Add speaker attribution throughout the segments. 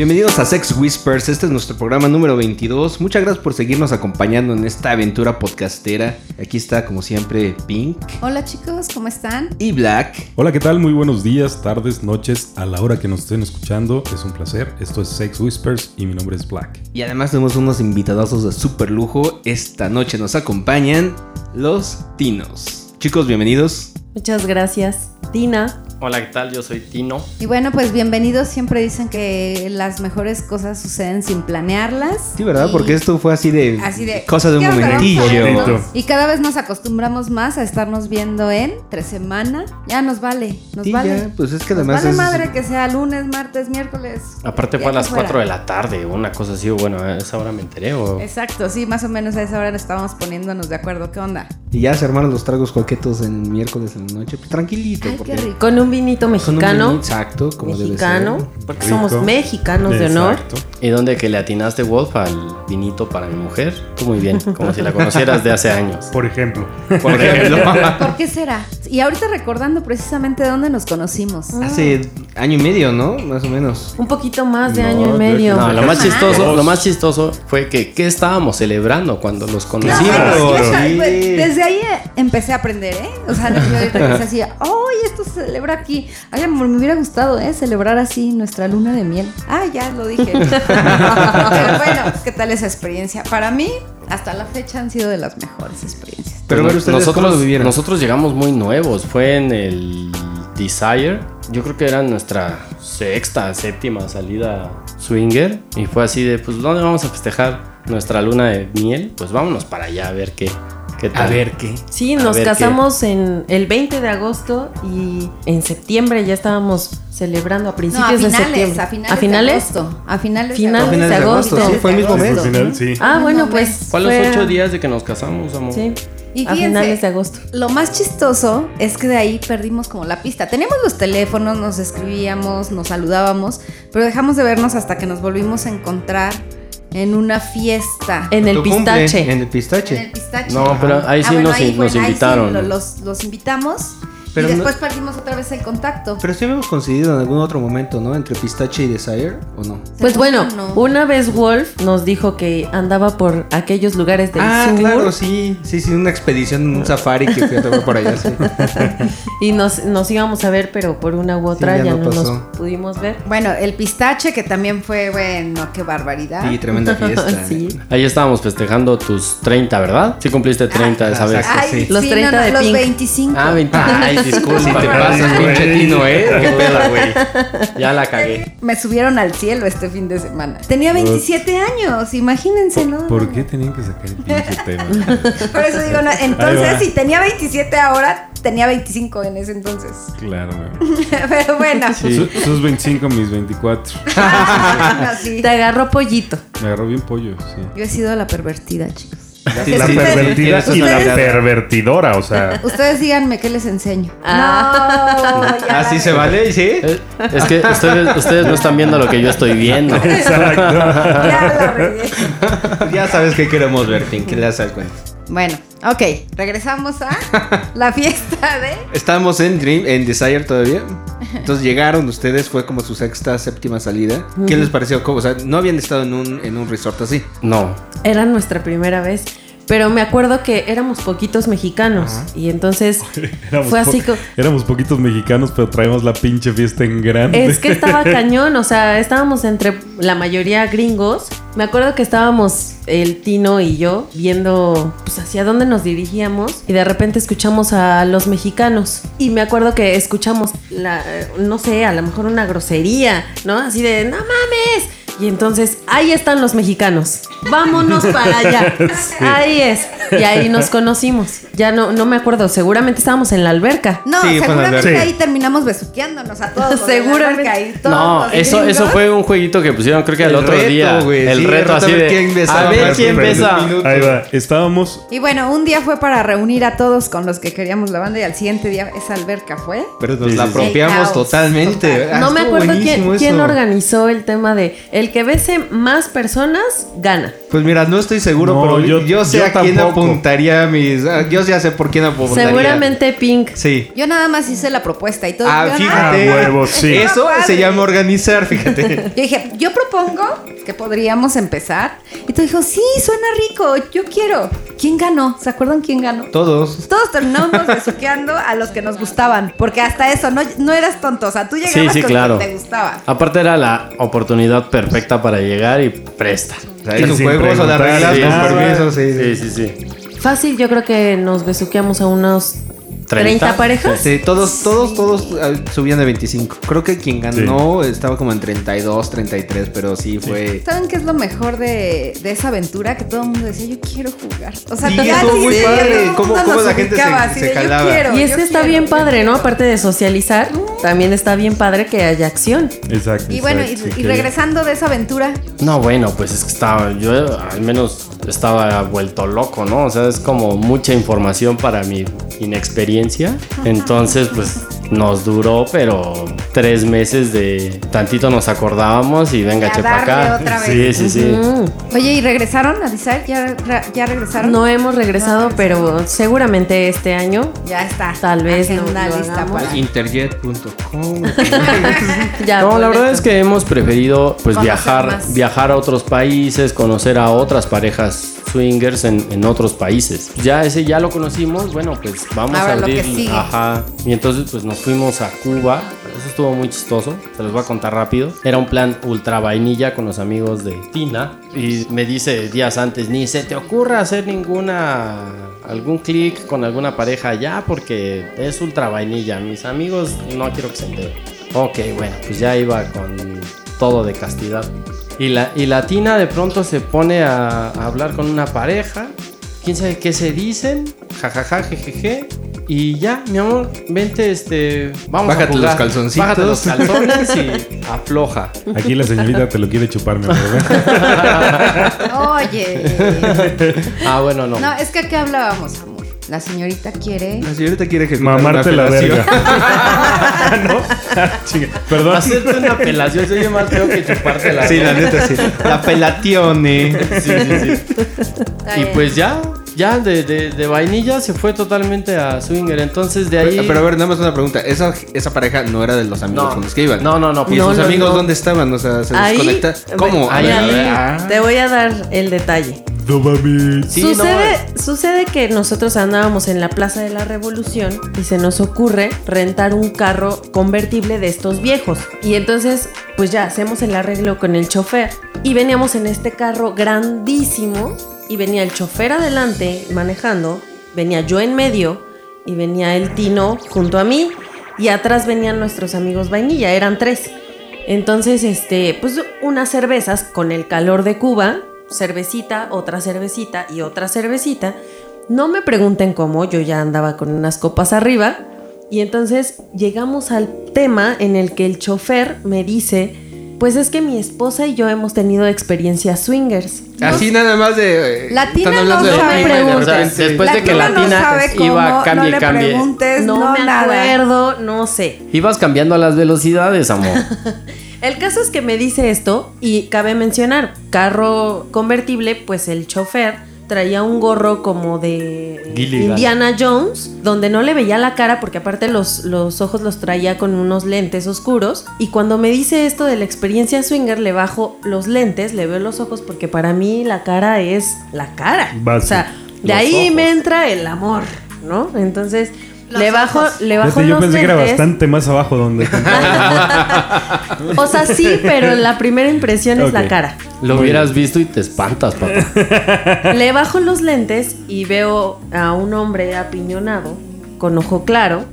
Speaker 1: Bienvenidos a Sex Whispers, este es nuestro programa número 22. Muchas gracias por seguirnos acompañando en esta aventura podcastera. Aquí está, como siempre, Pink
Speaker 2: Hola chicos, ¿cómo están?
Speaker 1: y Black.
Speaker 3: Hola, ¿qué tal? Muy buenos días, tardes, noches, a la hora que nos estén escuchando. Es un placer. Esto es Sex Whispers y mi nombre es Black.
Speaker 1: Y además tenemos unos invitadazos de super lujo. Esta noche nos acompañan los Tinos. Chicos, bienvenidos.
Speaker 4: Muchas gracias. Tina.
Speaker 5: Hola, ¿qué tal? Yo soy Tino.
Speaker 2: Y bueno, pues bienvenidos. Siempre dicen que las mejores cosas suceden sin planearlas.
Speaker 1: Sí, ¿verdad?
Speaker 2: Y-
Speaker 1: Porque esto fue así de,
Speaker 2: Así de
Speaker 1: cosa de un momentillo.
Speaker 2: Vamos. Y cada vez nos acostumbramos más a estarnos viendo en tres semana. Ya nos vale, nos
Speaker 1: Sí,
Speaker 2: vale.
Speaker 1: ya, pues es que
Speaker 2: Nos
Speaker 1: además
Speaker 2: vale
Speaker 1: es-
Speaker 2: madre que sea lunes, martes, miércoles.
Speaker 5: Aparte fue a las
Speaker 2: fuera.
Speaker 5: 4 de la tarde, una cosa así, o bueno, a esa hora me enteré. O...
Speaker 2: Exacto, sí, más o menos a esa hora estábamos poniéndonos de acuerdo. ¿Qué onda?
Speaker 1: Y ya se armaron los tragos coquetos en miércoles en la noche. Pues tranquilito.
Speaker 2: Ay,
Speaker 1: porque
Speaker 2: qué rico.
Speaker 4: Con un vinito
Speaker 1: con un
Speaker 4: mexicano.
Speaker 1: vino Exacto, como
Speaker 4: mexicano.
Speaker 1: debe
Speaker 4: Porque
Speaker 3: Rico.
Speaker 4: somos mexicanos de honor.
Speaker 3: Exacto.
Speaker 5: ¿Y dónde que le atinaste, Wolf, al vinito para mi mujer? Tú muy bien, como si la conocieras de hace años.
Speaker 3: Por ejemplo.
Speaker 5: Por ejemplo.
Speaker 2: ¿Por qué será? Y ahorita recordando precisamente dónde nos conocimos.
Speaker 1: ser. Hace año y medio, ¿no? Más o menos.
Speaker 4: Un poquito más de
Speaker 3: No,
Speaker 4: año y medio.
Speaker 5: No, lo más chistoso, lo más chistoso fue que ¿qué estábamos celebrando cuando los
Speaker 2: No,
Speaker 5: conocimos?
Speaker 1: Claro. sí.
Speaker 2: pues, desde ahí empecé a aprender, ¿eh? O sea, yo ahorita que se hacía, ¡ay, esto se celebra aquí! Ay, amor, me hubiera gustado, ¿eh? Celebrar así nuestra luna de miel. Ah, ya lo dije. Pero bueno, ¿qué tal esa experiencia? Para mí, hasta la fecha han sido de las mejores experiencias.
Speaker 1: Pero a ver, ustedes cómo
Speaker 5: nosotros,
Speaker 1: vivieron.
Speaker 5: nosotros llegamos muy nuevos, fue en el Desire. Yo creo que era nuestra sexta, séptima salida swinger. Y fue así de, pues, ¿dónde vamos a festejar nuestra luna de miel? Pues vámonos para allá a ver qué, qué tal.
Speaker 1: A ver qué.
Speaker 4: Sí,
Speaker 5: A
Speaker 4: nos casamos en el 20 de agosto y en septiembre ya estábamos celebrando a
Speaker 2: No, a
Speaker 4: principios de septiembre.
Speaker 2: a finales,
Speaker 4: ¿A finales?
Speaker 2: de agosto. A finales,
Speaker 4: Finales
Speaker 1: A finales de agosto, sí, fue el mismo
Speaker 3: Sí,
Speaker 1: mes.
Speaker 3: al final, sí.
Speaker 4: Ah, bueno,
Speaker 2: mes.
Speaker 4: pues.
Speaker 5: Fue a los ocho días de que nos casamos, amor.
Speaker 4: Sí.
Speaker 2: Y
Speaker 4: a finales de agosto.
Speaker 2: Lo más chistoso es que de ahí perdimos como la pista. Teníamos los teléfonos, nos escribíamos, nos saludábamos, pero dejamos de vernos hasta que nos volvimos a encontrar en una fiesta.
Speaker 4: En el pistache.
Speaker 1: En el
Speaker 2: En
Speaker 1: pistache.
Speaker 2: el pistache.
Speaker 5: No, pero ahí sí nos-
Speaker 2: ahí,
Speaker 5: nos
Speaker 2: bueno, ahí sí
Speaker 5: invitaron.
Speaker 2: lo- los, los invitamos
Speaker 1: Pero
Speaker 2: y
Speaker 1: no-
Speaker 2: después perdimos otra vez el contacto.
Speaker 1: Pero sí habíamos coincidido en algún otro momento, ¿no? Entre pistache y desire, ¿o no?
Speaker 4: Pues bueno,
Speaker 2: No.
Speaker 4: una vez Wolf nos dijo que andaba por aquellos lugares del
Speaker 1: ah,
Speaker 4: sur
Speaker 1: claro, sí. Sí, sí, una expedición, un safari que fui a tomar por allá, sí.
Speaker 4: y nos, nos íbamos a ver, pero por una u otra
Speaker 1: ya
Speaker 4: ya,
Speaker 1: no
Speaker 4: no,
Speaker 1: pasó.
Speaker 4: nos pudimos ver.
Speaker 2: Bueno, el pistache que también fue, bueno, qué barbaridad.
Speaker 1: Sí, tremenda fiesta.
Speaker 4: Sí.
Speaker 5: Ahí estábamos festejando tus 30, ¿verdad? Sí cumpliste 30
Speaker 1: Ah,
Speaker 5: esa vez.
Speaker 1: exacto.
Speaker 2: Ay,
Speaker 1: sí.
Speaker 4: Los 30
Speaker 2: no, no,
Speaker 4: de
Speaker 2: los
Speaker 4: Pink.
Speaker 2: 25.
Speaker 5: Ah, 20. Disculpa.
Speaker 1: Si te pasas, pinche tino, ¿eh? ¿Qué pedo, güey?
Speaker 5: Ya la cagué.
Speaker 2: Me subieron al cielo este fin de semana. Tenía 27 años, imagínense, ¿no?
Speaker 3: ¿Por qué tenían que sacar el pinche tema?
Speaker 2: Por eso digo, no, entonces si tenía 27 ahora, tenía 25 en ese entonces.
Speaker 3: Claro, güey.
Speaker 2: Pero bueno,
Speaker 3: Su- Sus 25, mis 24.
Speaker 2: así.
Speaker 4: Te agarró pollito.
Speaker 3: Me agarró bien pollo, sí.
Speaker 2: Yo he sido la pervertida, chicos.
Speaker 1: Sí,
Speaker 3: La
Speaker 1: sí,
Speaker 3: pervertida
Speaker 1: sí,
Speaker 3: y la
Speaker 2: ustedes-
Speaker 3: pervertidora, o sea.
Speaker 2: Ustedes díganme qué les enseño.
Speaker 4: Ah.
Speaker 2: No, ya
Speaker 1: Ah, se vale, ¿sí?
Speaker 5: Eh, Es que ustedes, ustedes no están viendo lo que yo estoy viendo.
Speaker 3: Exacto.
Speaker 2: Ya la regué.
Speaker 1: Ya sabes qué queremos ver, Pink, que le das al cuento.
Speaker 2: Bueno, ok, regresamos a la fiesta de...
Speaker 1: Estábamos en Dream, en Desire todavía. Entonces llegaron ustedes, fue como su sexta, séptima salida. ¿Qué les pareció? O sea, no habían estado en un, en un resort así.
Speaker 5: No.
Speaker 4: Era nuestra primera vez. Pero me acuerdo que éramos poquitos mexicanos. Y entonces
Speaker 3: Éramos,
Speaker 4: fue así como.
Speaker 3: éramos poquitos mexicanos, pero traemos la pinche fiesta en grande.
Speaker 4: Es que estaba cañón, o sea, estábamos entre la mayoría gringos. Me acuerdo que estábamos el Tino y yo viendo pues hacia dónde nos dirigíamos y de repente escuchamos a los mexicanos y me acuerdo que escuchamos la no sé, a lo mejor una grosería, ¿no? Así de, "No mames." Y entonces, ahí están los mexicanos. Vámonos para allá. Ahí es. Y ahí nos conocimos. Ya no, no me acuerdo, seguramente estábamos en la alberca.
Speaker 2: No,
Speaker 1: Sí,
Speaker 2: seguramente
Speaker 1: alberca.
Speaker 2: ahí terminamos besuqueándonos a todos.
Speaker 4: Seguramente.
Speaker 2: alberca y todos
Speaker 5: No, eso, eso fue un jueguito que pusieron creo que el,
Speaker 1: El
Speaker 5: otro
Speaker 1: reto,
Speaker 5: día. el
Speaker 1: sí,
Speaker 5: reto así
Speaker 1: a ver
Speaker 5: de.
Speaker 1: quién besaba
Speaker 5: a ver quién besa.
Speaker 3: Ahí va. Estábamos.
Speaker 2: Y bueno, un día fue para reunir a todos con los que queríamos la banda y al siguiente día esa alberca fue.
Speaker 1: Pero nos
Speaker 5: Sí,
Speaker 1: la
Speaker 5: sí, sí.
Speaker 1: apropiamos totalmente.
Speaker 2: total.
Speaker 4: No me acuerdo quién, organizó el tema de el que bese más personas gana.
Speaker 1: Pues mira, no estoy seguro,
Speaker 3: No,
Speaker 1: pero yo,
Speaker 3: yo-
Speaker 1: sé
Speaker 3: yo
Speaker 1: a quién
Speaker 3: tampoco.
Speaker 1: apuntaría mis. ah, Yo ya sé por quién apuntaría.
Speaker 4: Seguramente Pink.
Speaker 1: Sí.
Speaker 2: Yo nada más hice la propuesta y todo.
Speaker 1: Ah,
Speaker 2: Yo,
Speaker 1: fíjate.
Speaker 3: Ah, huevo, sí.
Speaker 1: Eso se llama organizar, fíjate.
Speaker 2: Yo dije, yo propongo que podríamos empezar. Y tú dijo, sí, suena rico, yo quiero. ¿Quién ganó? ¿Se acuerdan quién ganó?
Speaker 1: Todos.
Speaker 2: Todos terminamos besuqueando a los que nos gustaban. Porque hasta eso, no, no eras tonto. O sea, tú llegabas
Speaker 5: Sí, sí,
Speaker 2: con
Speaker 5: claro.
Speaker 2: quien te gustaba.
Speaker 5: Aparte era la oportunidad perfecta para llegar y presta.
Speaker 1: Sea, hizo
Speaker 3: Sin
Speaker 1: juegos o
Speaker 3: preguntar,
Speaker 1: reglas
Speaker 5: sí,
Speaker 1: con
Speaker 5: sí,
Speaker 1: permiso, sí,
Speaker 5: Sí,
Speaker 1: sí.
Speaker 5: sí, sí.
Speaker 4: Fácil, yo creo que nos besuqueamos a unos 30, parejas.
Speaker 1: Sí, todos, todos, todos ah, subían de 25. Creo que quien ganó estaba como en 32, 33, pero sí fue.
Speaker 2: ¿Saben qué es lo mejor de, de esa aventura? Que todo el mundo decía, yo quiero jugar. O sea,
Speaker 1: Sí, muy padre. Cómo- cómo la gente se- se
Speaker 2: de, yo
Speaker 1: jalaba.
Speaker 2: quiero,
Speaker 4: Y
Speaker 2: yo
Speaker 4: es que está
Speaker 2: quiero,
Speaker 4: bien padre, ¿no? Aparte de socializar, también está bien padre que haya acción.
Speaker 3: Exacto.
Speaker 2: Y bueno, y,
Speaker 3: exacto,
Speaker 2: y
Speaker 3: que-
Speaker 2: regresando de esa aventura,
Speaker 5: No, bueno, pues es que estaba, yo al menos estaba vuelto loco, ¿no? O sea, es como mucha información para mi inexperiencia. Entonces, pues nos duró, pero tres meses de tantito nos acordábamos y venga,
Speaker 2: Y a
Speaker 5: che para
Speaker 2: darle
Speaker 5: acá.
Speaker 2: otra
Speaker 5: Sí,
Speaker 2: vez.
Speaker 5: sí, sí.
Speaker 2: Oye, ¿y regresaron a Desire? ¿Ya, re- ya regresaron?
Speaker 4: No hemos regresado, pero seguramente este año
Speaker 2: Ya está.
Speaker 4: Tal vez no
Speaker 2: para-
Speaker 1: Interjet.com.
Speaker 5: No, la
Speaker 4: boletos.
Speaker 5: verdad es que hemos preferido pues
Speaker 2: Conocer
Speaker 5: viajar,
Speaker 2: más.
Speaker 5: viajar a otros países, conocer a otras parejas swingers en, en otros países. Ya ese ya lo conocimos, bueno, pues vamos
Speaker 2: Ahora
Speaker 5: a
Speaker 2: lo que
Speaker 5: abrir.
Speaker 2: sigue.
Speaker 5: Ajá. Y entonces pues nos fuimos a Cuba. Eso estuvo muy chistoso, se los voy a contar rápido. Era un plan ultra vainilla con los amigos de Tina. Y me dice días antes, ni se te ocurra hacer ninguna algún clic con alguna pareja ya porque es ultra vainilla. Mis amigos no quiero que se enteren. Ok, bueno, pues ya iba con todo de castidad. Y la, y la Tina de pronto se pone a, a hablar con una pareja. ¿Quién sabe qué se dicen? Jajaja, jejeje. Y ya, mi amor, vente, este. Vamos
Speaker 1: Bájate
Speaker 5: a jugar.
Speaker 1: los calzoncitos.
Speaker 5: Bájate los calzones y afloja.
Speaker 3: Aquí la señorita te lo quiere chupar, mi amor.
Speaker 2: Oye.
Speaker 5: Ah, bueno, no.
Speaker 2: No, es que aquí hablábamos, amor. La señorita quiere.
Speaker 1: La señorita quiere ejecutar
Speaker 3: Mamarte la verga. ¿No? Ah. Perdón.
Speaker 5: Hacerte una apelación se oye más feo que chuparte la
Speaker 1: Sí, la neta, sí. La pelatione.
Speaker 5: Sí, sí, sí.
Speaker 2: Está
Speaker 5: Y pues ya, ya de, de, de vainilla se fue totalmente a swinger. Entonces de ahí.
Speaker 1: Pero, pero a ver, nada más una pregunta. Esa, esa pareja no era de los amigos
Speaker 5: No.
Speaker 1: con los que iban.
Speaker 5: No, no, no.
Speaker 1: ¿Y
Speaker 4: No,
Speaker 1: sus
Speaker 4: no,
Speaker 1: amigos
Speaker 4: no.
Speaker 1: dónde estaban? O sea, se
Speaker 4: Ahí,
Speaker 1: desconecta. ¿Cómo?
Speaker 5: Ahí,
Speaker 1: A ver, a
Speaker 5: ahí.
Speaker 1: ver, ah.
Speaker 4: Te voy a dar el detalle.
Speaker 3: No mames.
Speaker 5: Sí,
Speaker 4: sucede, sucede que nosotros andábamos en la Plaza de la Revolución y se nos ocurre rentar un carro convertible de estos viejos. Y entonces, pues ya hacemos el arreglo con el chofer. Y veníamos en este carro grandísimo y venía el chofer adelante manejando, venía yo en medio y venía el Tino junto a mí y atrás venían nuestros amigos vainilla, eran tres. Entonces, este, pues unas cervezas con el calor de Cuba, cervecita, otra cervecita y otra cervecita. No me pregunten cómo, yo ya andaba con unas copas arriba. Y entonces llegamos al tema en el que el chofer me dice, pues es que mi esposa y yo hemos tenido experiencias swingers.
Speaker 1: Así nada más de. eh,
Speaker 2: La Tina
Speaker 1: están hablando
Speaker 2: no sabe.
Speaker 1: de
Speaker 5: Después de que
Speaker 2: Tina
Speaker 5: la Tina
Speaker 2: no sabe cómo,
Speaker 5: iba cambie
Speaker 2: no le
Speaker 5: cambie.
Speaker 2: preguntes,
Speaker 4: No,
Speaker 2: no,
Speaker 4: me
Speaker 2: nada.
Speaker 4: acuerdo, no sé.
Speaker 5: Ibas cambiando a las velocidades, amor.
Speaker 4: El caso es que me dice esto y cabe mencionar, carro convertible, pues el chofer traía un gorro como de
Speaker 5: Gilligan.
Speaker 4: Indiana Jones, donde no le veía la cara porque aparte los, los ojos los traía con unos lentes oscuros. Y cuando me dice esto de la experiencia swinger, le bajo los lentes, le veo los ojos porque para mí la cara es la cara. O sea, de
Speaker 5: Los
Speaker 4: ahí
Speaker 5: ojos.
Speaker 4: me entra el amor, ¿no? Entonces...
Speaker 2: Los
Speaker 4: le bajo,
Speaker 2: ojos.
Speaker 4: le bajo
Speaker 3: Fíjate, yo
Speaker 4: los
Speaker 3: pensé que era
Speaker 4: lentes.
Speaker 3: bastante más abajo donde.
Speaker 4: O sea, sí, pero la primera impresión es la cara.
Speaker 5: Lo
Speaker 3: Muy
Speaker 5: hubieras visto y te espantas, papá.
Speaker 4: Le bajo los lentes y veo a un hombre apiñonado, con ojo claro,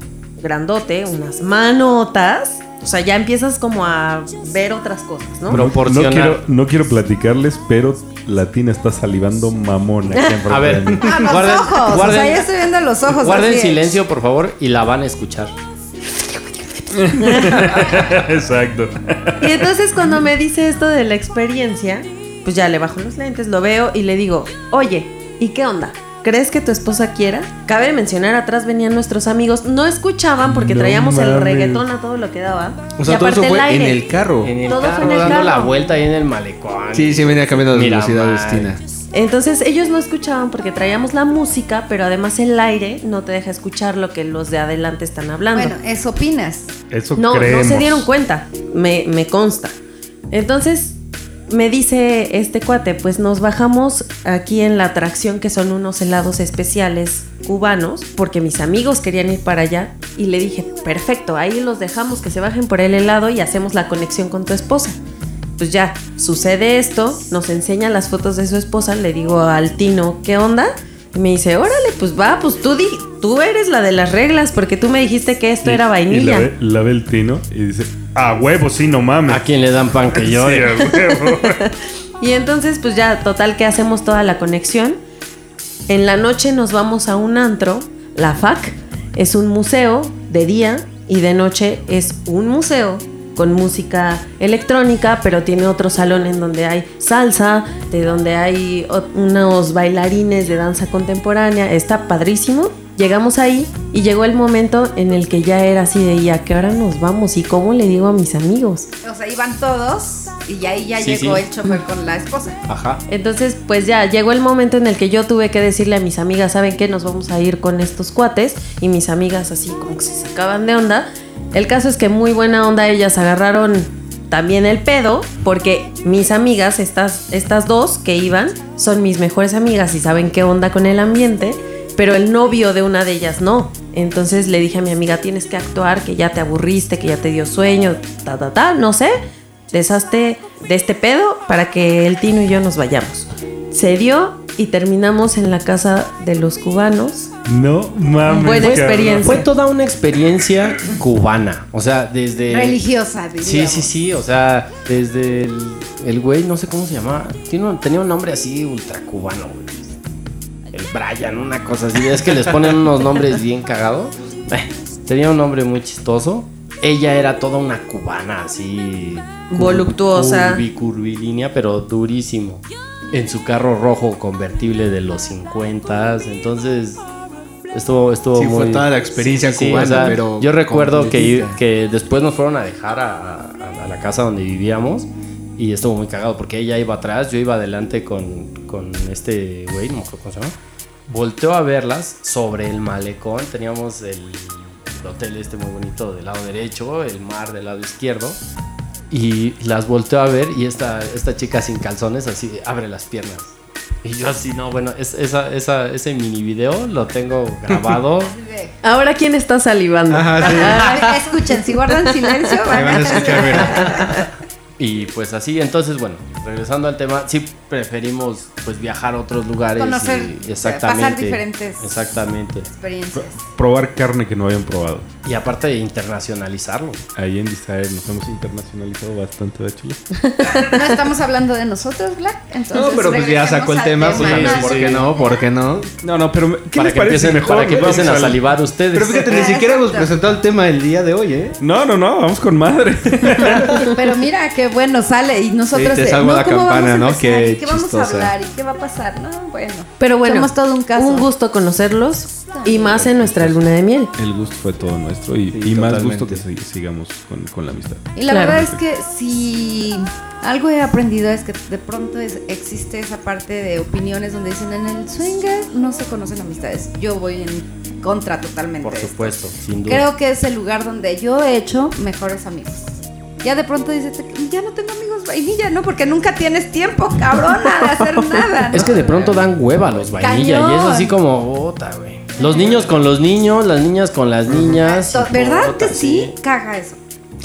Speaker 4: grandote, unas manotas. O sea, ya empiezas como a ver otras cosas, ¿no?
Speaker 3: No quiero, no quiero platicarles, pero la tina está salivando mamón aquí enfrente
Speaker 5: A ver.
Speaker 2: Ah, los
Speaker 5: Guarden-
Speaker 2: ojos. o
Speaker 5: guarden-
Speaker 2: sea, ya estoy viendo los ojos.
Speaker 5: Guarden
Speaker 2: así.
Speaker 5: silencio, por favor, y la van a escuchar.
Speaker 3: Exacto.
Speaker 4: Y entonces cuando me dice esto de la experiencia, pues ya le bajo los lentes, lo veo y le digo, oye, ¿y qué onda? ¿Crees que tu esposa quiera? Cabe mencionar, atrás venían nuestros amigos, no escuchaban porque
Speaker 3: No
Speaker 4: traíamos el reggaetón a todo lo que daba.
Speaker 1: O sea,
Speaker 4: y
Speaker 1: todo eso
Speaker 4: aparte
Speaker 1: fue
Speaker 4: el
Speaker 1: en
Speaker 4: aire.
Speaker 1: el carro.
Speaker 5: En el
Speaker 4: Todo fue
Speaker 5: carro,
Speaker 4: en el
Speaker 5: dando la
Speaker 4: carro.
Speaker 5: vuelta ahí en el malecón.
Speaker 1: Sí, sí, venía cambiando de
Speaker 5: Mira,
Speaker 1: velocidades,
Speaker 5: man.
Speaker 1: Tina.
Speaker 4: Entonces ellos no escuchaban porque traíamos la música, pero además el aire no te deja escuchar lo que los de adelante están hablando.
Speaker 2: Bueno, eso opinas.
Speaker 3: Eso
Speaker 4: No,
Speaker 3: creemos.
Speaker 4: no se dieron cuenta, me, me consta. Entonces me dice este cuate, pues nos bajamos aquí en la atracción que son unos helados especiales cubanos, porque mis amigos querían ir para allá y le dije, perfecto, ahí los dejamos que se bajen por el helado y hacemos la conexión con tu esposa. Pues ya, sucede esto, nos enseña las fotos de su esposa, le digo al Tino, ¿qué onda? Y me dice, órale, pues va, pues tú, di tú eres la de las reglas, porque tú me dijiste que esto
Speaker 3: Y-
Speaker 4: era
Speaker 3: Y
Speaker 4: vainilla.
Speaker 3: la ve, la ve el tino y dice, a huevo, sí, no mames.
Speaker 5: ¿A quién le dan pan que
Speaker 3: Sí,
Speaker 5: yo?
Speaker 3: a huevo.
Speaker 4: Y entonces, pues ya, total que hacemos toda la conexión. En la noche nos vamos a un antro, la FAC. Es un museo de día y de noche es un museo con música electrónica, pero tiene otro salón en donde hay salsa, de donde hay unos bailarines de danza contemporánea. Está padrísimo. Llegamos ahí y llegó el momento en el que ya era así de, ¿y a qué hora nos vamos? ¿Y cómo le digo a mis amigos?
Speaker 2: O sea, iban todos y ahí ya
Speaker 5: Sí,
Speaker 2: llegó
Speaker 5: sí.
Speaker 2: el chofer con la esposa.
Speaker 5: Ajá.
Speaker 4: Entonces, pues ya llegó el momento en el que yo tuve que decirle a mis amigas, ¿saben qué? Nos vamos a ir con estos cuates. Y mis amigas así como que se sacaban de onda. El caso es que muy buena onda, ellas agarraron también el pedo, porque mis amigas, estas, estas dos que iban, son mis mejores amigas y saben qué onda con el ambiente, pero el novio de una de ellas no. Entonces le dije a mi amiga, tienes que actuar, que ya te aburriste, que ya te dio sueño, ta, ta, ta, no sé deshazte de este pedo para que el Tino y yo nos vayamos. Se dio y terminamos en la casa de los cubanos.
Speaker 3: No mames.
Speaker 4: Buena experiencia.
Speaker 5: Fue toda una experiencia cubana. O sea, desde.
Speaker 2: Religiosa,
Speaker 5: Sí,
Speaker 2: diríamos.
Speaker 5: sí, sí. O sea, desde el, el güey, no sé cómo se llamaba. Tenía un nombre así ultra cubano, güey. El Brian, una cosa así. Es que les ponen unos nombres bien cagados. Tenía un nombre muy chistoso. Ella era toda una cubana, así.
Speaker 4: Voluptuosa.
Speaker 5: curvi- curvilínea, pero durísimo. En su carro rojo convertible de los 50. Entonces. Estuvo, estuvo
Speaker 1: Sí, fue
Speaker 5: muy.
Speaker 1: toda la experiencia cubana, pero
Speaker 5: Yo recuerdo que, que después nos fueron a dejar a, a- a la casa donde vivíamos. Y estuvo muy cagado porque ella iba atrás, yo iba adelante con, con este güey, no me acuerdo cómo se llama. Volteó a verlas sobre el malecón. Teníamos el, el hotel este muy bonito del lado derecho, el mar del lado izquierdo. Y las volteó a ver y esta, esta chica sin calzones así abre las piernas. Y yo así, no, bueno, es- esa, esa, ese mini video lo tengo grabado.
Speaker 4: Ahora, ¿quién está salivando?
Speaker 1: Ajá, sí.
Speaker 2: Ah, Escuchen, si guardan silencio,
Speaker 1: van a escuchar, mira.
Speaker 5: Y pues así, entonces bueno, regresando al tema, sí preferimos pues viajar a otros lugares.
Speaker 2: Conocer,
Speaker 5: y- exactamente.
Speaker 2: pasar diferentes-
Speaker 5: Exactamente.
Speaker 2: experiencias.
Speaker 3: Probar carne que no habían probado.
Speaker 5: Y aparte de internacionalizarlo.
Speaker 3: Ahí en Desire nos hemos internacionalizado bastante, ¿verdad, Chile?
Speaker 2: No estamos hablando de nosotros, Black. Entonces,
Speaker 1: No, pero pues ya sacó el tema, pues a ver,
Speaker 5: Sí,
Speaker 1: ¿por
Speaker 5: sí.
Speaker 1: qué no? ¿Por qué no?
Speaker 3: No, no, pero ¿qué
Speaker 5: Para
Speaker 3: les
Speaker 5: que,
Speaker 3: parece
Speaker 5: empiecen,
Speaker 3: mejor?
Speaker 5: para que empiecen a
Speaker 3: al-
Speaker 5: salivar ustedes.
Speaker 1: Pero fíjate, ni siquiera hemos presentado el tema del día de hoy, ¿eh?
Speaker 3: No, no, no, vamos con madre.
Speaker 2: Pero mira qué bueno sale y nosotros
Speaker 1: Sí, te
Speaker 2: de,
Speaker 1: salvo la
Speaker 2: ¿cómo
Speaker 1: campana, ¿no?
Speaker 2: empezar?
Speaker 1: Qué
Speaker 2: ¿Y ¿Qué vamos a hablar? ¿Y qué va a pasar? No, bueno.
Speaker 4: Pero bueno,
Speaker 2: Somos todo un caso.
Speaker 4: Un gusto conocerlos y más en nuestra luna de miel.
Speaker 3: El gusto fue todo nuestro y,
Speaker 1: Sí,
Speaker 3: y más gusto que si- sigamos con, con la amistad.
Speaker 2: Y la
Speaker 4: Claro.
Speaker 2: verdad es que si algo he aprendido es que de pronto es- existe esa parte de opiniones donde dicen en el swinger no se conocen amistades. Yo voy en contra totalmente.
Speaker 5: Por supuesto, sin duda.
Speaker 2: Creo que es el lugar donde yo he hecho mejores amigos. Ya de pronto dices, ya no tengo amigos vainilla, ¿no? Porque nunca tienes tiempo, cabrona, de hacer nada. ¿no?
Speaker 5: Es que de pronto dan hueva los vainilla y es así como, puta, güey. Los niños con los niños, las niñas con las niñas.
Speaker 2: ¿Verdad que sí? Caga eso.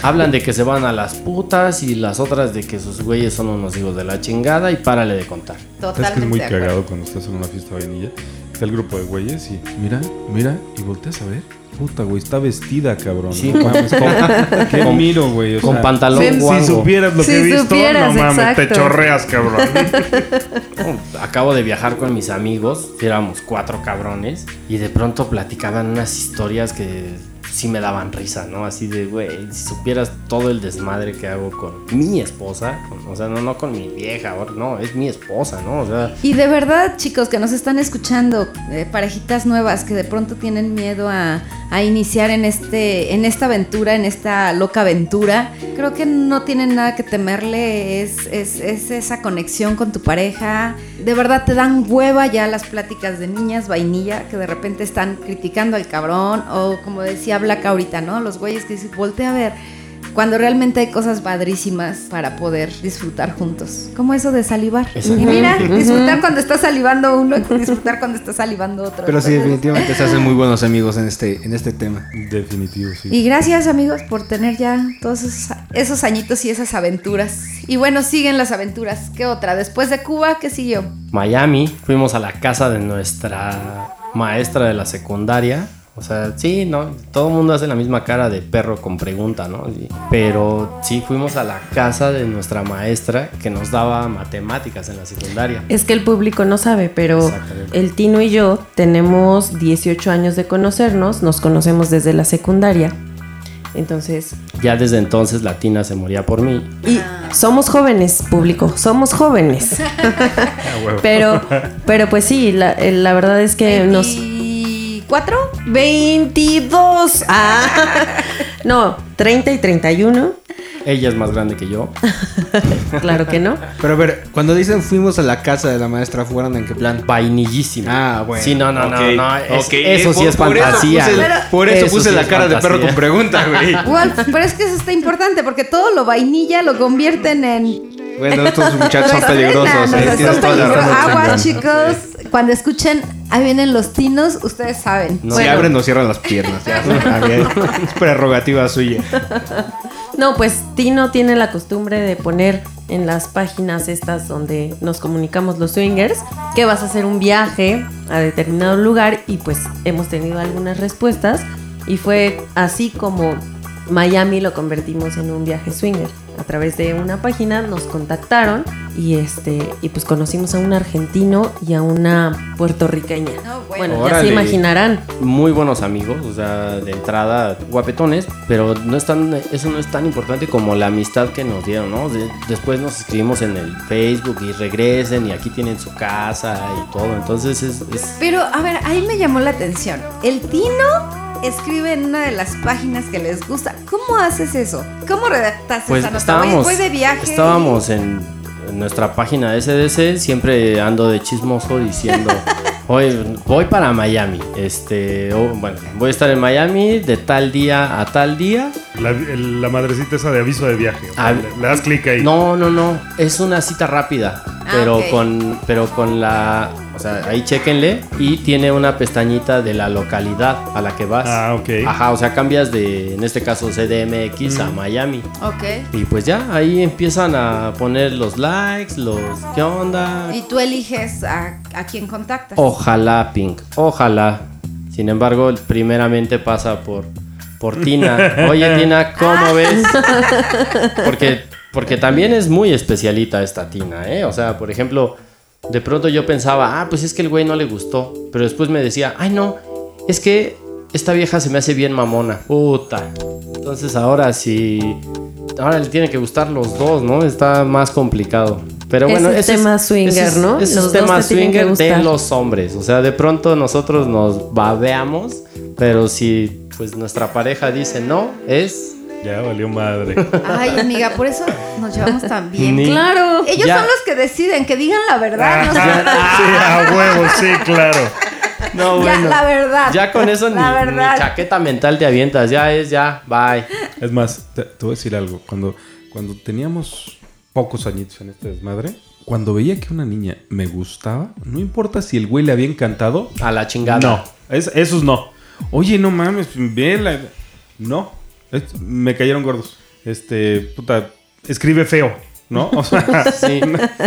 Speaker 5: Hablan de que se van a las putas y las otras de que sus güeyes son unos hijos de la chingada y párale de contar.
Speaker 3: ¿Sabes que
Speaker 2: Totalmente.
Speaker 3: es muy
Speaker 2: de acuerdo.
Speaker 3: cagado cuando estás en una fiesta vainilla? está el grupo de güeyes y mira, mira, y volteas a ver. Puta, güey, está vestida, cabrón.
Speaker 5: Sí,
Speaker 3: No mames, ¿cómo- ¿Qué
Speaker 5: con-
Speaker 3: miro, güey? O
Speaker 5: Con
Speaker 3: sea,
Speaker 5: pantalón guango.
Speaker 3: Si supieras lo
Speaker 4: Si
Speaker 3: que he visto,
Speaker 4: supieras,
Speaker 3: no mames, te chorreas, cabrón.
Speaker 5: Acabo de viajar con mis amigos, éramos cuatro cabrones, y de pronto platicaban unas historias que sí me daban risa, ¿no? Así de, güey, si supieras todo el desmadre que hago con mi esposa, o sea, no, no con mi vieja, no, es mi esposa, ¿no? O sea,
Speaker 2: Y de verdad, chicos, que nos están escuchando, eh, parejitas nuevas que de pronto tienen miedo a, a iniciar en este, en esta aventura, en esta loca aventura, creo que no tienen nada que temerle, es, es, es esa conexión con tu pareja. De verdad te dan hueva ya las pláticas de niñas vainilla que de repente están criticando al cabrón, o como decía Black ahorita, ¿no? Los güeyes que dicen, voltea a ver. Cuando realmente hay cosas padrísimas para poder disfrutar juntos. Como eso de salivar.
Speaker 5: Exacto.
Speaker 2: Y mira, disfrutar cuando está salivando uno y disfrutar cuando está salivando otro.
Speaker 1: Pero sí, definitivamente se hacen muy buenos amigos en este, en este tema.
Speaker 3: Definitivo, sí.
Speaker 2: Y gracias amigos por tener ya todos esos, esos añitos y esas aventuras. Y bueno, siguen las aventuras. ¿Qué otra? Después de Cuba, ¿qué siguió?
Speaker 5: Miami, fuimos a la casa de nuestra maestra de la secundaria. O sea, sí, ¿no? Todo el mundo hace la misma cara de perro con pregunta, ¿no? Pero sí, fuimos a la casa de nuestra maestra que nos daba matemáticas en la secundaria.
Speaker 4: Es que el público no sabe, pero el Tino y yo tenemos 18 años de conocernos, nos conocemos desde la secundaria. Entonces,
Speaker 5: Ya desde entonces la tina se moría por mí.
Speaker 4: y somos jóvenes, público, somos jóvenes.
Speaker 3: Ah,
Speaker 4: pero, pero pues sí, la, eh, la verdad es que nos...
Speaker 2: ¿24?
Speaker 4: 22. Ah. No, 30 y 31.
Speaker 5: Ella es más grande que yo.
Speaker 4: Claro que no.
Speaker 1: Pero a ver, cuando dicen fuimos a la casa de la maestra, ¿fueron en qué plan?
Speaker 5: Vainillísima.
Speaker 1: Ah, bueno.
Speaker 5: Sí, no, no, no, no. es-. Eso sí es
Speaker 1: por eso
Speaker 5: fantasía.
Speaker 1: puse- por eso, puse
Speaker 5: sí
Speaker 1: la
Speaker 5: es
Speaker 1: cara de perro
Speaker 5: fantasía.
Speaker 1: con pregunta, güey.
Speaker 2: Pero es que eso está importante porque todo lo vainilla lo convierten en
Speaker 1: Bueno, estos muchachos son peligrosos. eh,
Speaker 2: nuestra
Speaker 1: tienes toda la
Speaker 2: peligro-
Speaker 1: razón.
Speaker 2: Aguas, chicos. Cuando escuchen, ahí vienen los tinos, ustedes saben.
Speaker 5: No.
Speaker 1: Se abren o cierran las piernas. Ya, es prerrogativa suya.
Speaker 4: No, pues Tino tiene la costumbre de poner en las páginas estas donde nos comunicamos los swingers que vas a hacer un viaje a determinado lugar y pues hemos tenido algunas respuestas y fue así como Miami lo convertimos en un viaje swinger. A través de una página nos contactaron y este y pues conocimos a un argentino y a una puertorriqueña.
Speaker 2: No, bueno.
Speaker 4: bueno, ya se imaginarán.
Speaker 5: Muy buenos amigos, o sea, de entrada guapetones, pero no es tan, eso no es tan importante como la amistad que nos dieron, ¿no? De- después nos escribimos en el Facebook y regresen y aquí tienen su casa y todo, entonces es... es-
Speaker 2: Pero, a ver, ahí me llamó la atención. El Tino escribe en una de las páginas que les gusta. ¿Cómo haces eso? ¿Cómo redactas
Speaker 5: Pues
Speaker 2: esa
Speaker 5: estábamos,
Speaker 2: Voy, voy de viaje.
Speaker 5: estábamos en, en nuestra página de SDC, siempre ando de chismoso diciendo, oye, voy para Miami, este, bueno, voy a estar en Miami de tal día a tal día.
Speaker 3: La, el- la madrecita esa de aviso de viaje.
Speaker 5: Ah,
Speaker 3: le, le das clic ahí.
Speaker 5: No, no, no, es una cita rápida, pero
Speaker 2: ok.
Speaker 5: con, pero con la, sea, ahí chequenle y tiene una pestañita de la localidad a la que vas.
Speaker 3: Ah, ok.
Speaker 5: Ajá, o sea, cambias de, en este caso, CDMX a Miami.
Speaker 2: Ok.
Speaker 5: Y pues ya, ahí empiezan a poner los likes, los qué onda.
Speaker 2: Y tú eliges a, a quién contactas.
Speaker 5: Ojalá, Pink, ojalá. Sin embargo, primeramente pasa por, por Tina. Oye, Tina, ¿cómo ves? Porque, porque también es muy especialita esta Tina, ¿eh? O sea, por ejemplo, de pronto yo pensaba, ah, pues es que el güey no le gustó. Pero después me decía, ay, no, es que esta vieja se me hace bien mamona. Puta. Entonces ahora sí. Ahora le tiene que gustar los dos, ¿no? Está más complicado. Pero
Speaker 4: Es
Speaker 5: bueno,
Speaker 4: el
Speaker 5: ese
Speaker 4: tema swinger,
Speaker 5: ese es-
Speaker 4: ¿no?
Speaker 5: ese es
Speaker 4: Los dos
Speaker 5: tema swinger de los hombres. O sea, de pronto nosotros nos babeamos, pero si pues nuestra pareja dice no, es
Speaker 3: Ya valió madre.
Speaker 2: Ay, amiga, por eso nos llevamos tan bien.
Speaker 5: Ni-
Speaker 4: Claro.
Speaker 2: Ellos
Speaker 5: Ya.
Speaker 2: son los que deciden, que digan la verdad. no sé.
Speaker 3: sí, a huevo, sí, claro.
Speaker 5: No,
Speaker 2: Ya,
Speaker 5: bueno.
Speaker 2: la verdad.
Speaker 5: Ya con eso ni, chaqueta mental te avientas. Ya es, ya, bye.
Speaker 3: Es más, te, te voy a decir algo. Cuando, cuando teníamos pocos añitos en este desmadre, cuando veía que una niña me gustaba, no importa si el güey le había encantado,
Speaker 5: A la chingada.
Speaker 3: no. Es- esos no. Oye, no mames, vela. No. Es- me cayeron gordos. Este, puta, escribe feo, ¿no? O sea,
Speaker 5: Sí.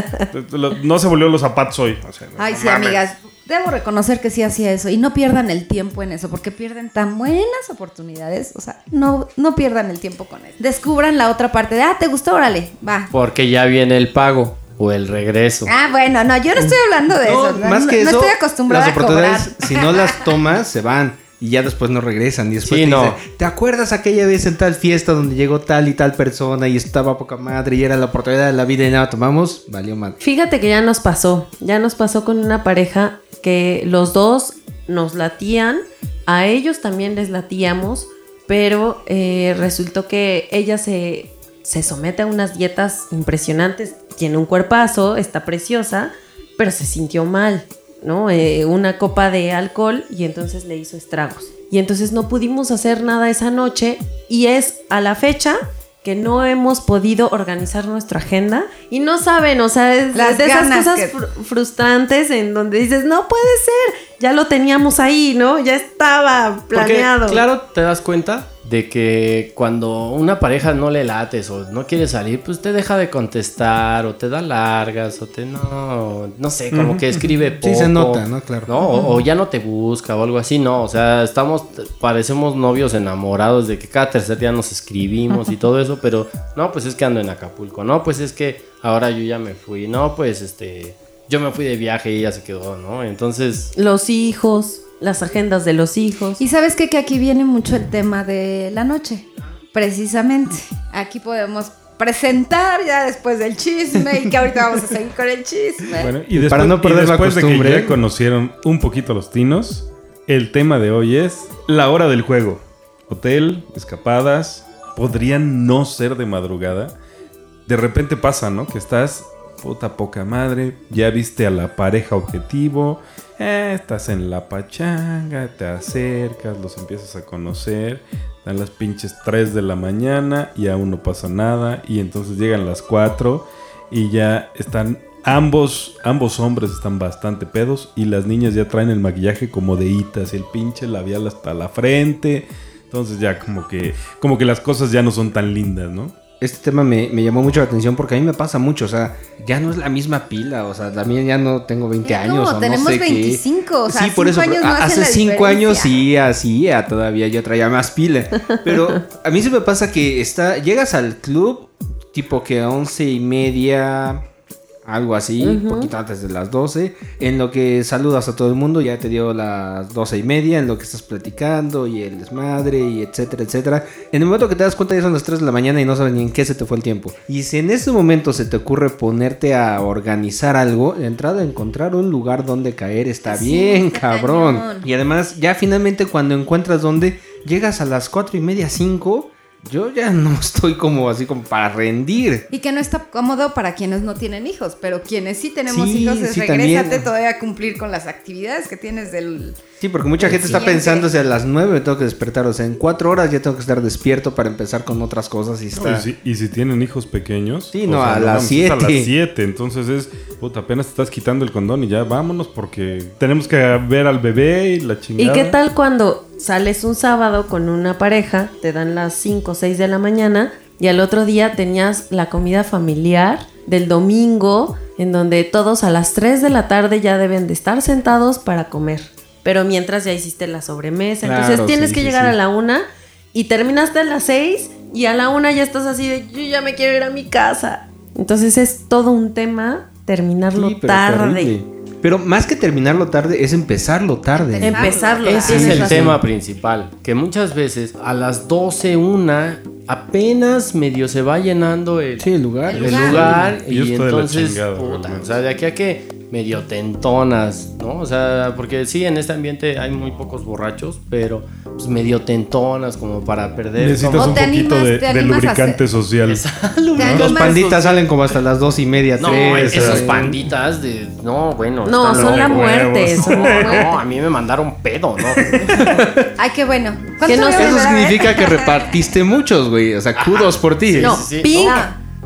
Speaker 3: lo- no se volvió los zapatos hoy. O sea,
Speaker 2: Ay,
Speaker 3: no
Speaker 2: sí,
Speaker 3: mames.
Speaker 2: amigas. debo reconocer que sí hacía eso y no pierdan el tiempo en eso porque pierden tan buenas oportunidades, o sea, no, no pierdan el tiempo con eso. Descubran la otra parte de, ah, ¿te gustó? Órale, va.
Speaker 5: Porque ya viene el pago o el regreso.
Speaker 2: Ah, bueno, no, yo no estoy hablando de
Speaker 1: No,
Speaker 2: eso. No,
Speaker 1: más que
Speaker 2: no
Speaker 1: eso,
Speaker 2: estoy acostumbrada
Speaker 1: las
Speaker 2: a cobrar.
Speaker 1: oportunidades, si no las tomas, se van. Y ya después no regresan. Y después
Speaker 5: Sí,
Speaker 1: te
Speaker 5: no.
Speaker 1: dicen, ¿te acuerdas aquella vez en tal fiesta donde llegó tal y tal persona y estaba poca madre y era la oportunidad de la vida y nada tomamos? Valió mal.
Speaker 4: Fíjate que ya nos pasó, ya nos pasó con una pareja que los dos nos latían, a ellos también les latíamos, pero eh, resultó que ella se, se somete a unas dietas impresionantes, tiene un cuerpazo, está preciosa, pero se sintió mal, ¿no? Eh, una copa de alcohol y entonces le hizo estragos. Y entonces no pudimos hacer nada esa noche y es a la fecha que no hemos podido organizar nuestra agenda y no saben, o sea, es
Speaker 2: Las
Speaker 4: de esas
Speaker 2: ganas
Speaker 4: cosas
Speaker 2: que-
Speaker 4: fr- frustrantes en donde dices, no puede ser, ya lo teníamos ahí, ¿no? Ya estaba
Speaker 5: Porque,
Speaker 4: planeado.
Speaker 5: claro, te das cuenta de que cuando una pareja no le lates o no quiere salir, pues te deja de contestar o te da largas o te no, no sé, como que escribe poco.
Speaker 1: Sí, se nota, ¿no? Claro.
Speaker 5: ¿no? O, o ya no te busca o algo así, no. O sea, estamos, parecemos novios enamorados de que cada tercer día nos escribimos y todo eso, pero no, pues es que ando en Acapulco, no, pues es que ahora yo ya me fui, no, pues este, yo me fui de viaje y ella se quedó, ¿no? Entonces,
Speaker 4: Los hijos, las agendas de los hijos.
Speaker 2: Y sabes qué? que aquí viene mucho el tema de la noche, precisamente. Aquí podemos presentar ya después del chisme y que ahorita vamos a seguir con el chisme.
Speaker 3: Bueno, y después,
Speaker 1: Para no
Speaker 3: y
Speaker 1: perder la
Speaker 3: después de
Speaker 1: costumbre.
Speaker 3: que ya conocieron un poquito a los tinos, el tema de hoy es la hora del juego. Hotel, escapadas, podrían no ser de madrugada. De repente pasa, ¿no? Que estás, puta poca madre, ya viste a la pareja objetivo, eh, estás en la pachanga, te acercas, los empiezas a conocer, dan las pinches 3 de la mañana y aún no pasa nada, y entonces llegan las 4 y ya están ambos ambos hombres están bastante pedos y las niñas ya traen el maquillaje como de hitas y el pinche labial hasta la frente. Entonces ya como que como que las cosas ya no son tan lindas, ¿no?
Speaker 1: Este tema me, me llamó mucho la atención porque a mí me pasa mucho, o sea, ya no es la misma pila, o sea, también ya no tengo 20
Speaker 2: Eh,
Speaker 1: años.
Speaker 2: no,
Speaker 1: o no
Speaker 2: tenemos
Speaker 1: sé qué.
Speaker 2: 25, o sea,
Speaker 1: sí, por eso,
Speaker 2: años no
Speaker 1: hace
Speaker 2: la
Speaker 1: 5 años sí, así, ya todavía yo traía más pila. Pero a mí se me pasa que está, llegas al club tipo que a 11 y media, algo así, un poquito antes de las 12, en lo que saludas a todo el mundo, ya te dio las 12 y media, en lo que estás platicando y el desmadre y etcétera, etcétera. En el momento que te das cuenta ya son las 3 de la mañana y no sabes ni en qué se te fue el tiempo. Y si en ese momento se te ocurre ponerte a organizar algo, de entrada encontrar un lugar donde caer está
Speaker 2: Sí,
Speaker 1: bien,
Speaker 2: está
Speaker 1: cabrón. Y además, ya finalmente cuando encuentras donde llegas a las 4 y media, 5, yo ya no estoy como así como para rendir.
Speaker 2: Y que no está cómodo para quienes no tienen hijos, pero quienes sí tenemos
Speaker 1: Sí,
Speaker 2: hijos, es
Speaker 1: sí,
Speaker 2: regrésate
Speaker 1: también.
Speaker 2: todavía a cumplir con las actividades que tienes del...
Speaker 1: Sí, porque mucha gente está pensando, o sea, a las 9 me tengo que despertar, o sea, en 4 horas ya tengo que estar despierto para empezar con otras cosas y está...
Speaker 3: Y si, y si tienen hijos pequeños,
Speaker 1: Sí, no, a las
Speaker 3: es A las
Speaker 1: siete.
Speaker 3: 7, entonces es, puta, apenas te estás quitando el condón y ya vámonos porque tenemos que ver al bebé y la
Speaker 4: ¿Y
Speaker 3: chingada.
Speaker 4: qué tal cuando sales un sábado con una pareja, te dan las 5 o 6 de la mañana y al otro día tenías la comida familiar del domingo en donde todos a las 3 de la tarde ya deben de estar sentados para comer? Pero mientras ya hiciste la sobremesa,
Speaker 1: Claro,
Speaker 4: entonces tienes
Speaker 1: sí,
Speaker 4: que
Speaker 1: sí,
Speaker 4: llegar
Speaker 1: sí.
Speaker 4: a la una y terminaste a las 6 y a la una ya estás así de yo ya me quiero ir a mi casa. Entonces es todo un tema terminarlo tarde.
Speaker 1: terrible. Pero más que terminarlo tarde, es empezarlo tarde.
Speaker 2: Empezar.
Speaker 4: Empezarlo.
Speaker 5: Ese es el
Speaker 4: razón.
Speaker 5: tema principal, que muchas veces a las 12, una, apenas medio se va llenando el,
Speaker 1: Sí, el lugar.
Speaker 5: el
Speaker 2: lugar.
Speaker 5: lugar,
Speaker 3: Y
Speaker 5: entonces,
Speaker 3: chingada,
Speaker 5: puta, o sea, de aquí a que medio tentonas, ¿no? O sea, porque sí, en este ambiente hay muy pocos borrachos, pero pues, medio tentonas como para perder.
Speaker 3: Necesitas
Speaker 5: como-
Speaker 3: un poquito
Speaker 2: animas-
Speaker 3: de, lubricante
Speaker 2: hacer-
Speaker 3: social.
Speaker 2: Te
Speaker 1: Los panditas salen como hasta las 2 y media,
Speaker 5: No,
Speaker 1: 3.
Speaker 5: esos panditas de. No, bueno.
Speaker 4: No,
Speaker 5: están
Speaker 4: son la muerte. Son.
Speaker 5: No, a mí me mandaron pedo, ¿no?
Speaker 2: Ay, qué bueno. ¿Cuánto
Speaker 4: Que no
Speaker 1: Eso
Speaker 2: ver?
Speaker 1: significa que repartiste muchos, güey. O sea, kudos por ti.
Speaker 4: No,
Speaker 5: sí, sí.
Speaker 4: Pink.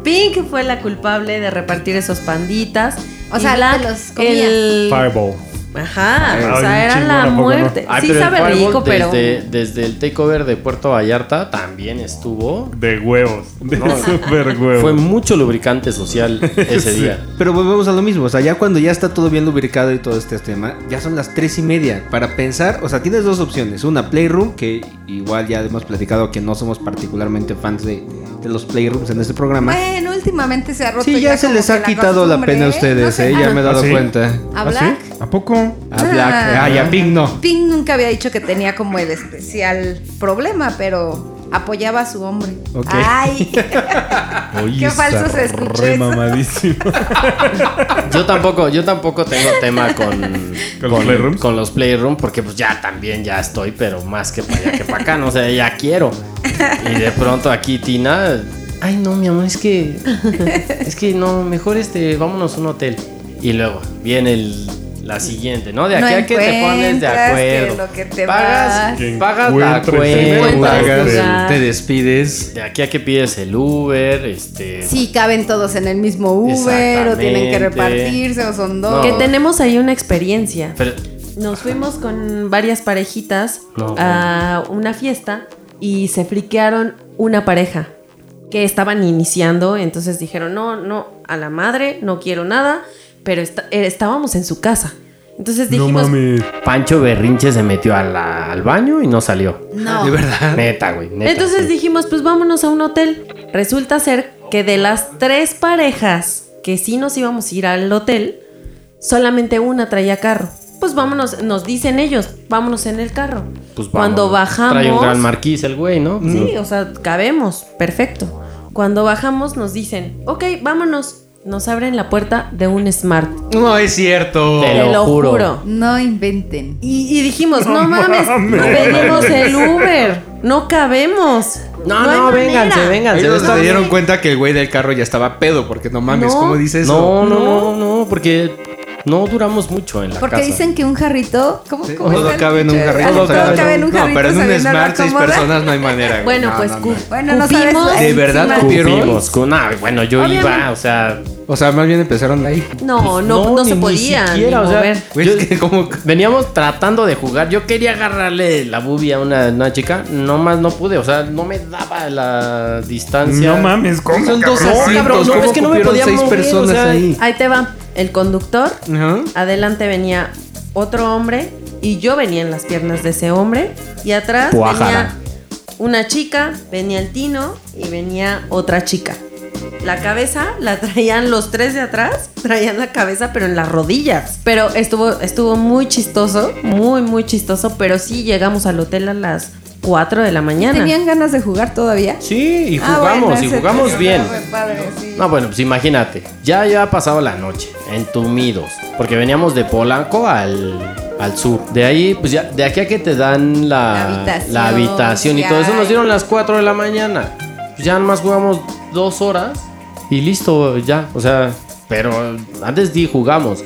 Speaker 4: Pink fue la culpable de repartir esos panditas.
Speaker 2: O
Speaker 4: Y
Speaker 2: sea,
Speaker 4: Black,
Speaker 2: te los comía.
Speaker 4: el,
Speaker 3: Fireball.
Speaker 4: Ajá,
Speaker 3: Ay,
Speaker 4: o sea, era la muerte.
Speaker 5: Ay,
Speaker 4: sí
Speaker 5: pero el
Speaker 4: sabe rico, pero...
Speaker 5: desde, desde el takeover de Puerto Vallarta también estuvo.
Speaker 3: De huevos. De
Speaker 5: No,
Speaker 3: super huevos.
Speaker 5: Fue mucho lubricante social ese
Speaker 3: Sí.
Speaker 5: día.
Speaker 1: Pero volvemos a lo mismo, o sea, ya cuando ya está todo bien lubricado y todo este tema, ya son las tres y media. Para pensar, o sea, tienes dos opciones. Una, Playroom, que igual ya hemos platicado que no somos particularmente fans de, de los Playrooms en este programa.
Speaker 2: Bueno, últimamente se ha roto
Speaker 1: Sí, ya se les ha quitado la pena a
Speaker 2: ¿eh?
Speaker 1: ustedes,
Speaker 2: No sé,
Speaker 1: ¿eh? Ya me he dado
Speaker 3: ¿Ah, sí?
Speaker 1: cuenta.
Speaker 2: ¿A
Speaker 3: ¿Ah,
Speaker 2: Black?
Speaker 3: sí? ¿A poco?
Speaker 1: A Black.
Speaker 2: Ah.
Speaker 1: Ah, y a Pink no.
Speaker 2: Pink nunca había dicho que tenía como el especial problema, pero apoyaba a su hombre. Ay,
Speaker 3: Oye,
Speaker 2: Qué falso se escucha
Speaker 3: re
Speaker 2: eso.
Speaker 3: mamadísimo.
Speaker 5: Yo tampoco, yo tampoco tengo tema con,
Speaker 3: ¿Con los Playrooms?
Speaker 5: con los Playroom, porque pues ya también ya estoy, pero más que para allá que para acá, no sé, ya quiero. Y de pronto aquí Tina, ay no, mi amor, es que es que no, mejor este, vámonos a un hotel. Y luego viene el la siguiente, ¿no? De
Speaker 2: No
Speaker 5: aquí a que te pones de acuerdo.
Speaker 2: lo que te
Speaker 5: pagas,
Speaker 2: vas.
Speaker 5: Pagas la cuenta.
Speaker 1: Pagas, te despides.
Speaker 5: De aquí a que pides el Uber, este.
Speaker 2: sí caben todos en el mismo Uber o tienen que repartirse o son dos.
Speaker 5: No.
Speaker 4: Que tenemos ahí una experiencia.
Speaker 5: Pero,
Speaker 4: Nos fuimos con varias parejitas
Speaker 5: No,
Speaker 4: a una fiesta y se friquearon una pareja que estaban iniciando, entonces dijeron, no, no, a la madre, no quiero nada, pero está- eh, estábamos en su casa. Entonces
Speaker 3: No
Speaker 4: dijimos,
Speaker 3: mames.
Speaker 5: Pancho Berrinche se metió a la- al baño y no salió.
Speaker 2: No.
Speaker 1: De verdad.
Speaker 5: Neta, güey. neta,
Speaker 4: entonces
Speaker 5: sí.
Speaker 4: dijimos, pues vámonos a un hotel. Resulta ser que de las tres parejas que sí nos íbamos a ir al hotel, solamente una traía carro. Pues vámonos, nos dicen ellos, vámonos en el carro.
Speaker 5: Pues
Speaker 4: Cuando bajamos...
Speaker 5: Trae un gran marquís el güey, ¿no?
Speaker 4: Sí, o sea, cabemos, perfecto. Cuando bajamos nos dicen, ok, vámonos. Nos abren la puerta de un Smart.
Speaker 1: No es cierto.
Speaker 5: Te
Speaker 4: Te
Speaker 5: lo
Speaker 4: lo
Speaker 5: juro.
Speaker 4: juro.
Speaker 2: No inventen.
Speaker 4: Y, y dijimos, no,
Speaker 3: No
Speaker 4: mames,
Speaker 3: mames.
Speaker 4: pedimos el Uber. No cabemos.
Speaker 5: No, no,
Speaker 4: manera".
Speaker 5: vénganse, vénganse.
Speaker 1: Ellos se dieron cuenta que el güey del carro ya estaba pedo, porque no mames,
Speaker 4: No.
Speaker 1: ¿cómo dice eso?
Speaker 5: No, no, no, no, porque no duramos mucho en la
Speaker 2: Porque
Speaker 5: casa.
Speaker 2: dicen que un jarrito. ¿Cómo,
Speaker 1: Sí,
Speaker 2: cómo
Speaker 1: todo cabe en un jarrito.
Speaker 2: Todo, cabe en un jarrito.
Speaker 1: No, pero en un Smart seis personas no hay manera. güey.
Speaker 4: Bueno,
Speaker 1: No,
Speaker 4: pues
Speaker 1: no, no.
Speaker 2: Bueno, no sabes.
Speaker 1: ¿De verdad?
Speaker 5: Cupimos con- ah, bueno, yo
Speaker 4: Obviamente.
Speaker 5: iba, o sea,
Speaker 1: O sea, más bien empezaron ahí.
Speaker 4: No, no, no,
Speaker 5: ni-
Speaker 4: se
Speaker 5: ni
Speaker 4: podía ni
Speaker 5: siquiera, o sea, yo-
Speaker 1: es que como...
Speaker 5: veníamos tratando de jugar. Yo quería agarrarle la bubia a una, una chica, nomás no pude, o sea, no me daba la distancia.
Speaker 3: No mames, ¿cómo?
Speaker 1: Son dos
Speaker 3: cabrón?
Speaker 1: asientos,
Speaker 5: cabrón, no,
Speaker 1: ¿cómo
Speaker 5: es que no me podía
Speaker 1: seis
Speaker 5: mover,
Speaker 1: personas
Speaker 5: o sea,
Speaker 1: ahí?
Speaker 4: Ahí te va. El conductor, adelante venía otro hombre y yo venía en las piernas de ese hombre y atrás venía una chica, venía el Tino y venía otra chica. La cabeza la traían los tres de atrás, traían la cabeza pero en las rodillas. Pero estuvo estuvo muy chistoso, muy muy chistoso, pero sí llegamos al hotel a las 4 de la mañana.
Speaker 2: ¿Tenían ganas de jugar todavía?
Speaker 5: Sí, y
Speaker 2: Ah,
Speaker 5: jugamos,
Speaker 2: bueno,
Speaker 5: y jugamos bien.
Speaker 2: re padre, sí.
Speaker 5: No, bueno, pues imagínate, ya ya ha pasado la noche, entumidos, porque veníamos de Polanco al, al sur. De ahí, pues ya, de aquí a que te dan la,
Speaker 2: La habitación,
Speaker 5: la habitación y todo eso, nos dieron las 4 de la mañana. Pues ya nomás jugamos dos horas y listo, ya, o sea, pero antes di jugamos.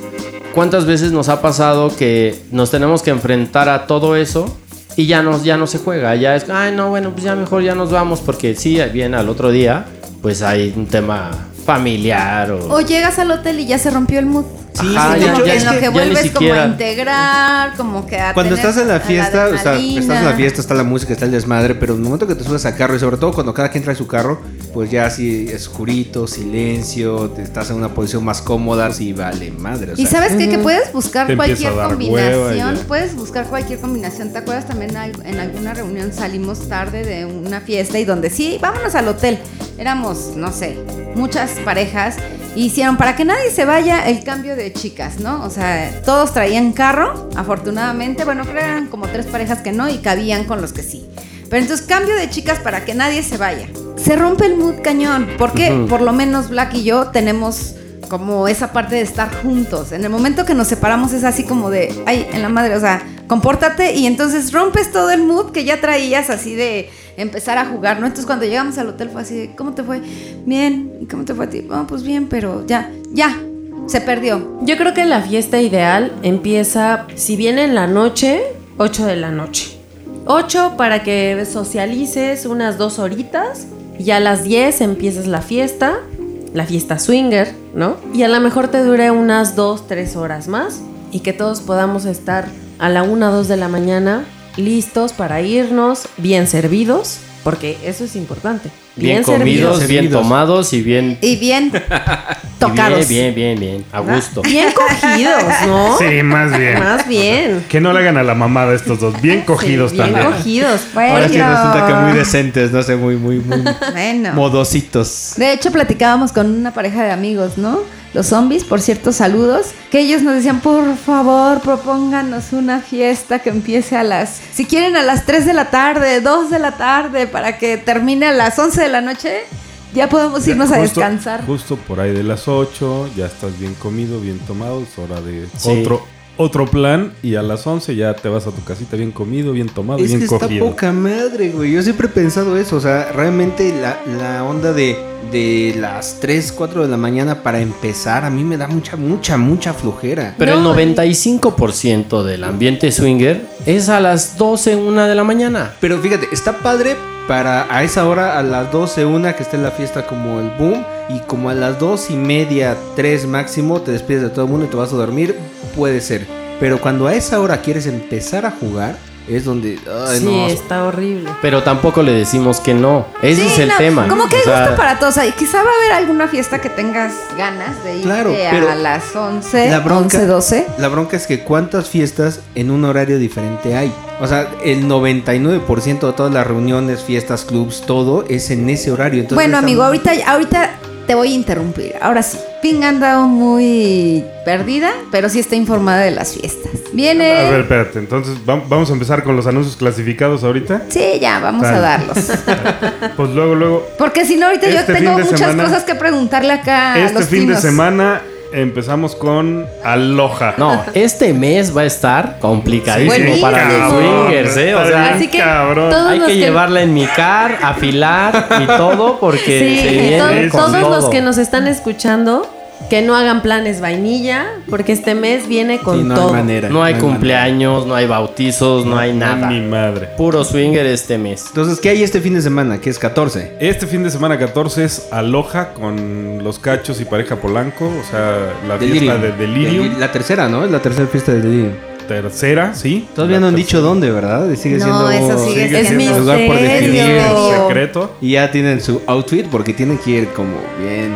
Speaker 5: ¿Cuántas veces nos ha pasado que nos tenemos que enfrentar a todo eso? Y ya no, ya no se juega, ya es, ay no, bueno, pues ya mejor ya nos vamos porque sí, bien al otro día, pues hay un tema familiar o...
Speaker 2: O llegas al hotel y ya se rompió el mood.
Speaker 1: Sí,
Speaker 5: Ajá,
Speaker 1: sí,
Speaker 5: ya-
Speaker 1: hecho,
Speaker 5: ya-
Speaker 2: en lo
Speaker 1: que
Speaker 2: vuelves como a integrar, como que a
Speaker 1: Cuando
Speaker 2: tener
Speaker 1: estás en la
Speaker 2: a
Speaker 1: fiesta, o sea, estás en la fiesta, está la música, está el desmadre, pero en el momento que te subes al carro y sobre todo cuando cada quien trae su carro, pues ya así oscurito, silencio, te estás en una posición más cómoda, sí vale madre. O
Speaker 2: Y
Speaker 1: sea,
Speaker 2: sabes qué? que puedes buscar cualquier
Speaker 3: a
Speaker 2: combinación,
Speaker 3: y
Speaker 2: puedes buscar cualquier combinación. ¿Te acuerdas también en alguna reunión salimos tarde de una fiesta y donde sí, vámonos al hotel? Éramos, no sé, muchas parejas y hicieron para que nadie se vaya el cambio de chicas, ¿no? O sea, todos traían carro, afortunadamente, bueno, creo que eran como tres parejas que no y cabían con los que sí. Pero entonces cambio de chicas para que nadie se vaya. Se rompe el mood cañón, porque por lo menos Black y yo tenemos como esa parte de estar juntos. En el momento que nos separamos es así como de, ay, en la madre, o sea, compórtate y entonces rompes todo el mood que ya traías así de empezar a jugar, ¿no? Entonces cuando llegamos al hotel fue así de, ¿cómo te fue? Bien, ¿y cómo te fue a ti? Oh, pues bien, pero ya, ya, se perdió.
Speaker 4: Yo creo que la fiesta ideal empieza, si bien en la noche, 8 de la noche. 8 para que socialices unas dos horitas y a las 10 empiezas la fiesta, la fiesta swinger, ¿no? Y a lo mejor te dure unas 2, 3 horas más y que todos podamos estar a la 1 o 2 de la mañana listos para irnos, bien servidos, porque eso es importante.
Speaker 5: Bien,
Speaker 4: Bien,
Speaker 5: comidos,
Speaker 4: servidos.
Speaker 5: bien tomados y bien...
Speaker 2: Y bien
Speaker 5: y
Speaker 2: tocados.
Speaker 5: Bien, bien, bien, bien. A gusto.
Speaker 4: Bien cogidos, ¿no?
Speaker 3: Sí, más bien.
Speaker 4: Más bien.
Speaker 3: Que no le hagan a la mamada estos dos. Bien cogidos
Speaker 4: Sí, bien
Speaker 3: también.
Speaker 4: cogidos.
Speaker 2: Bueno,
Speaker 1: Ahora sí resulta que muy decentes, no sé, muy, muy, muy
Speaker 2: bueno.
Speaker 1: modositos.
Speaker 2: De hecho, platicábamos con una pareja de amigos, ¿no? Los zombies, por cierto, saludos. Que ellos nos decían, por favor, propónganos una fiesta que empiece a las... Si quieren, a las 3 de la tarde, 2 de la tarde, para que termine a las 11 de la noche, ya podemos irnos a
Speaker 3: Justo-
Speaker 2: descansar.
Speaker 3: Justo por ahí de las 8, ya estás bien comido, bien tomado, es hora de
Speaker 5: Sí.
Speaker 3: otro, otro plan y a las 11 ya te vas a tu casita bien comido, bien tomado,
Speaker 1: Es
Speaker 3: bien
Speaker 1: que está
Speaker 3: cogido.
Speaker 1: poca madre, güey. Yo siempre he pensado eso. O sea, realmente la, la onda de, de las 3, 4 de la mañana para empezar, a mí me da mucha, mucha, mucha flojera.
Speaker 5: Pero
Speaker 4: No.
Speaker 5: el 95% del ambiente swinger es a las 12, 1 de la mañana.
Speaker 1: Pero fíjate, está padre para a esa hora, a las 12, una que esté la fiesta como el boom. Y como a las 2 y media, 3 máximo, te despides de todo el mundo y te vas a dormir. Puede ser. Pero cuando a esa hora quieres empezar a jugar, es donde. Ay,
Speaker 4: Sí,
Speaker 1: no.
Speaker 4: está horrible.
Speaker 5: Pero tampoco le decimos que no. Ese
Speaker 2: Sí,
Speaker 5: es el
Speaker 2: no,
Speaker 5: tema.
Speaker 2: Como que hay
Speaker 5: O sea,
Speaker 2: gusto para todos. Ahí quizá va a haber alguna fiesta que tengas ganas de ir
Speaker 1: Claro,
Speaker 2: a las 11,
Speaker 1: la bronca-
Speaker 2: 11, 12.
Speaker 1: La bronca es que cuántas fiestas en un horario diferente hay. O sea, el 99% de todas las reuniones, fiestas, clubs, todo es en ese horario. Entonces
Speaker 2: bueno, amigo, ahorita, ahorita te voy a interrumpir. Ahora sí. Ping anda muy perdida, pero sí está informada de las fiestas. Viene.
Speaker 3: A ver, espérate, entonces vam- vamos a empezar con los anuncios clasificados ahorita.
Speaker 2: Sí, ya, vamos a darlos.
Speaker 3: Pues luego, luego,
Speaker 2: Porque si no, ahorita
Speaker 3: Este
Speaker 2: yo
Speaker 3: fin
Speaker 2: tengo muchas
Speaker 3: semana-
Speaker 2: cosas que preguntarle acá a
Speaker 3: este
Speaker 2: los
Speaker 3: fin de semana empezamos con Aloha.
Speaker 5: No, este mes va a estar complicadísimo
Speaker 2: Sí,
Speaker 5: para los swingers, ¿eh? O sea,
Speaker 4: Así que todos
Speaker 5: hay que
Speaker 4: que-
Speaker 5: llevarla en mi car, afilar y todo porque
Speaker 4: Sí,
Speaker 5: se viene
Speaker 4: to-
Speaker 5: con
Speaker 4: todos
Speaker 5: todo.
Speaker 4: los que nos están escuchando, que no hagan planes vainilla, porque este mes viene con
Speaker 1: Sí, no
Speaker 4: todo.
Speaker 1: hay manera.
Speaker 5: No hay cumpleaños, no hay bautizos, no hay nada.
Speaker 3: Mi madre.
Speaker 5: Puro swinger este mes.
Speaker 1: Entonces, ¿qué hay este fin de semana? Que es 14.
Speaker 3: Este fin de semana 14 es Aloha con los cachos y pareja Polanco, o sea, la fiesta de Delirium.
Speaker 1: Deli- La tercera, ¿no? Es la tercera fiesta de Delirium.
Speaker 3: Tercera, sí.
Speaker 1: Todavía no han
Speaker 3: tercera.
Speaker 1: dicho dónde, ¿verdad? Sigue
Speaker 2: No,
Speaker 1: siendo,
Speaker 2: eso sigue
Speaker 3: sigue
Speaker 2: siendo
Speaker 3: siendo
Speaker 1: lugar por definir.
Speaker 3: Es secreto.
Speaker 1: Y ya tienen su outfit porque tienen que ir como bien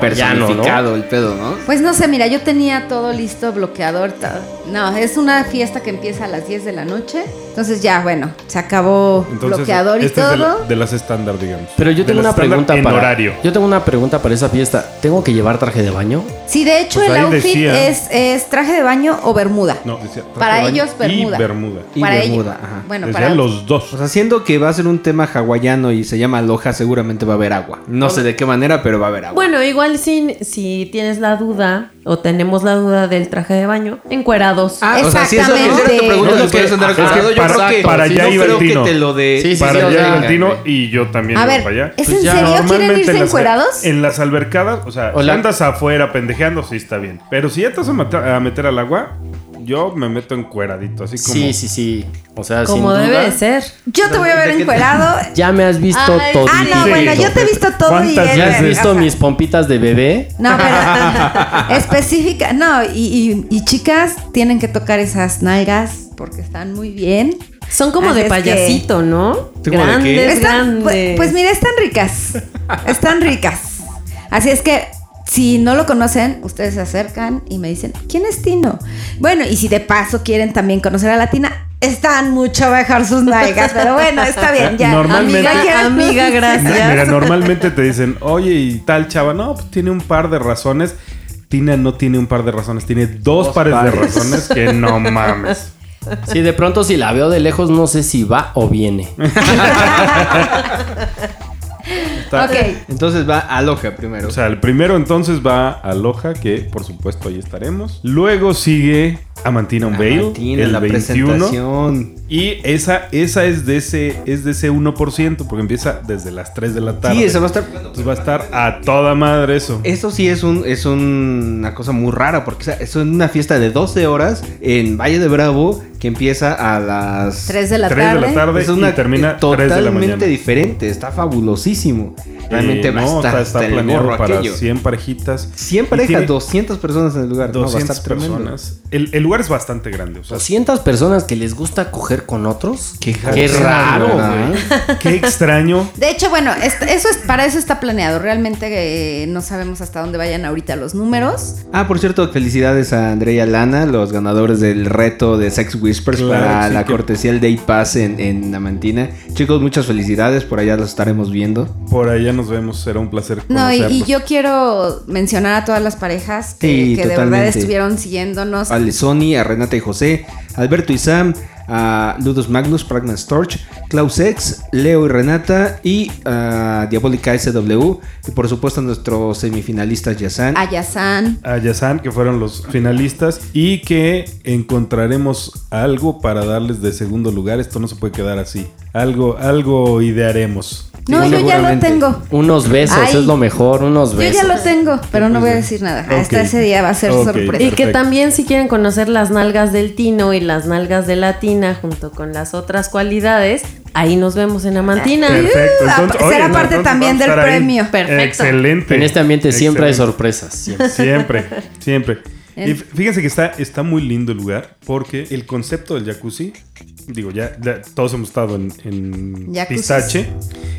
Speaker 1: personificado el pedo, ¿no?
Speaker 2: Pues no sé, mira, yo tenía todo listo, bloqueador, todo. No, es una fiesta que empieza a las 10 de la noche. Entonces ya, bueno, se acabó
Speaker 3: Entonces,
Speaker 2: bloqueador y
Speaker 3: este es de,
Speaker 2: todo.
Speaker 3: la- de las estándar, digamos.
Speaker 5: Pero yo tengo una pregunta
Speaker 3: en
Speaker 5: para
Speaker 3: horario.
Speaker 5: Yo tengo una pregunta para esa fiesta. ¿Tengo que llevar traje de baño?
Speaker 2: Sí, de hecho
Speaker 3: Pues
Speaker 2: el outfit
Speaker 3: decía-
Speaker 2: es, es traje de baño o bermuda.
Speaker 3: No, decía
Speaker 2: Para ellos, bermuda.
Speaker 3: Y bermuda.
Speaker 1: Y
Speaker 2: para
Speaker 1: bermuda,
Speaker 2: ellos.
Speaker 1: ajá.
Speaker 2: Bueno, para
Speaker 3: los dos.
Speaker 1: O sea, siendo que va a ser un tema hawaiano y se llama aloha, seguramente va a haber agua. No sé de qué manera, pero va a haber agua.
Speaker 4: Bueno, igual si, si tienes la duda o tenemos la duda del traje de baño, encuerados.
Speaker 1: Ah, o sea, si eso tu pregunta,
Speaker 5: No,
Speaker 1: que andar
Speaker 5: ajá,
Speaker 1: acostado, yo
Speaker 3: para-
Speaker 1: creo que
Speaker 3: para
Speaker 1: si
Speaker 3: allá
Speaker 1: no
Speaker 3: iba el
Speaker 1: creo que
Speaker 3: Tino.
Speaker 1: te lo de
Speaker 5: Sí, sí,
Speaker 3: para
Speaker 5: sí,
Speaker 3: allá iba el Tino y yo también
Speaker 2: A ver,
Speaker 3: para allá.
Speaker 2: ¿es
Speaker 5: Pues
Speaker 2: en
Speaker 5: ya,
Speaker 2: serio? ¿Quieren
Speaker 3: Normalmente
Speaker 2: irse
Speaker 3: en las-
Speaker 2: encuerados?
Speaker 3: En las albercadas, o sea, andas afuera pendejeando, sí está bien. Pero si ya te vas a meter, a meter al agua, yo me meto encueradito, así como...
Speaker 5: Sí, sí, sí. O sea,
Speaker 4: como
Speaker 5: sin
Speaker 4: debe
Speaker 5: duda,
Speaker 4: de ser.
Speaker 2: Yo te voy a ver
Speaker 1: ¿De qué-
Speaker 2: encuerado.
Speaker 5: Ya me has visto
Speaker 4: Ay,
Speaker 5: todo.
Speaker 2: Ah, no,
Speaker 3: Sí.
Speaker 2: bueno, yo te he visto todo y
Speaker 3: ¿Cuántas
Speaker 2: él-
Speaker 5: ¿Ya has visto
Speaker 2: ajá.
Speaker 5: mis pompitas de bebé?
Speaker 2: No, pero específica, no, y, y- y chicas tienen que tocar esas nalgas porque están muy bien.
Speaker 4: Son como
Speaker 2: Así
Speaker 4: de
Speaker 2: que-
Speaker 4: payasito, ¿no?
Speaker 1: ¿Sí, como de qué?
Speaker 4: Grandes,
Speaker 2: Están, pues,
Speaker 4: grandes.
Speaker 2: pues mira, están ricas. Están ricas. Así es que si no lo conocen, ustedes se acercan y me dicen, ¿quién es Tino? Bueno, y si de paso quieren también conocer a la Tina, están mucho a bajar sus nalgas. Pero bueno, está bien, ya.
Speaker 3: Normalmente-
Speaker 2: Amiga, ya.
Speaker 4: Amiga, gracias.
Speaker 3: Mira, normalmente te dicen, oye, y tal chava, no, pues tiene un par de razones. Tina no tiene un par de razones, tiene dos,
Speaker 1: Dos
Speaker 3: pares,
Speaker 1: pares.
Speaker 3: de razones que no mames.
Speaker 5: Sí, de pronto si la veo de lejos no sé si va o viene.
Speaker 3: Está-
Speaker 2: Ok.
Speaker 1: Entonces va aloha primero.
Speaker 3: O sea, el primero entonces va a Loja, que por supuesto ahí estaremos. Luego sigue Amantina Unveil, el
Speaker 1: la
Speaker 3: 21.
Speaker 1: presentación.
Speaker 3: Y esa, esa es de ese, es de ese 1%, porque empieza desde las 3 de la tarde.
Speaker 1: Sí, eso va a estar.
Speaker 3: Entonces va a estar a toda madre eso.
Speaker 1: Esto sí es, un, es un- una cosa muy rara, porque es una fiesta de 12 horas en Valle de Bravo que empieza a las
Speaker 2: 3 de la
Speaker 3: 3
Speaker 2: tarde.
Speaker 3: de la tarde
Speaker 1: Es una
Speaker 3: y termina 3
Speaker 1: totalmente
Speaker 3: de la mañana.
Speaker 1: diferente, está fabulosísimo. Realmente
Speaker 3: Eh,
Speaker 1: va a
Speaker 3: no,
Speaker 1: estar
Speaker 3: está,
Speaker 1: hasta
Speaker 3: está
Speaker 1: el
Speaker 3: planeado para
Speaker 1: aquello.
Speaker 3: 100 parejitas.
Speaker 1: 100
Speaker 3: Y
Speaker 1: parejas,
Speaker 3: tiene
Speaker 1: 200 personas en el lugar. No, va a
Speaker 3: 200
Speaker 1: estar tremendo.
Speaker 3: personas. El, el lugar es bastante grande. O sea,
Speaker 5: 200 personas que les gusta coger con otros.
Speaker 1: Qué
Speaker 5: Qué
Speaker 1: raro,
Speaker 5: güey.
Speaker 3: qué extraño.
Speaker 2: De hecho, bueno, eso es, para eso está planeado. Realmente eh, no sabemos hasta dónde vayan ahorita los números.
Speaker 1: Ah, por cierto, felicidades a Andrea y a Lana, los ganadores del reto de Sex Whispers
Speaker 3: Claro,
Speaker 1: para
Speaker 3: sí,
Speaker 1: la
Speaker 3: que-
Speaker 1: cortesía del Day Pass en, en Amantina. Chicos, muchas felicidades, por allá los estaremos viendo.
Speaker 3: Por allá nos vemos. Será un placer
Speaker 2: No, y, yo quiero mencionar a todas las parejas que,
Speaker 1: Sí,
Speaker 2: que de verdad estuvieron siguiéndonos.
Speaker 1: A A Renata y José, Alberto y Sam, a Ludus Magnus, Pragma Storch, Klaus X, Leo y Renata y a Diabólica SW. Y por supuesto a nuestros semifinalistas Yasan.
Speaker 2: A Yasan.
Speaker 3: a Yasan, que fueron los finalistas, y que encontraremos algo para darles de segundo lugar. Esto no se puede quedar así. Algo, algo idearemos.
Speaker 2: No, yo ya lo tengo.
Speaker 5: Unos besos
Speaker 2: Ay.
Speaker 5: es lo mejor, unos
Speaker 2: Yo
Speaker 5: besos.
Speaker 2: ya lo tengo, pero no voy a decir nada. Hasta ese día va a ser sorpresa.
Speaker 4: Y que también si quieren conocer las nalgas del Tino y las nalgas de la Tina junto con las otras cualidades, ahí nos vemos en Amantina.
Speaker 3: Perfecto. Entonces,
Speaker 2: será
Speaker 3: oye,
Speaker 2: parte también del
Speaker 3: ahí.
Speaker 2: premio.
Speaker 4: Perfecto.
Speaker 3: Excelente.
Speaker 5: En este ambiente siempre hay sorpresas. siempre.
Speaker 3: Siempre, siempre. Y
Speaker 2: En-
Speaker 3: fíjense que está, está muy lindo el lugar porque el concepto del jacuzzi, digo, ya, ya todos hemos estado en, en. Pistache,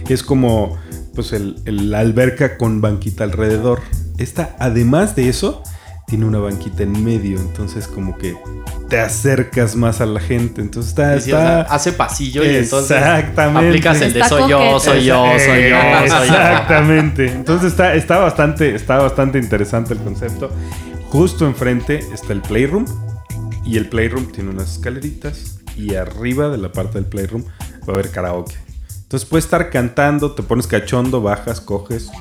Speaker 3: es como pues el, el- la alberca con banquita alrededor. Esta, además de eso, tiene una banquita en medio, entonces como que te acercas más a la gente. Entonces está...
Speaker 5: Y sí, o sea,
Speaker 3: está
Speaker 5: hace pasillo y entonces
Speaker 3: Exactamente.
Speaker 5: aplicas el de soy yo, soy yo, soy yo, soy yo.
Speaker 3: Exactamente. Entonces está, está, bastante, está bastante interesante el concepto. Justo enfrente está el Playroom. Y el Playroom tiene unas escaleritas. Y arriba de la parte del Playroom va a haber karaoke. Entonces puedes estar cantando, te pones cachondo, bajas, coges.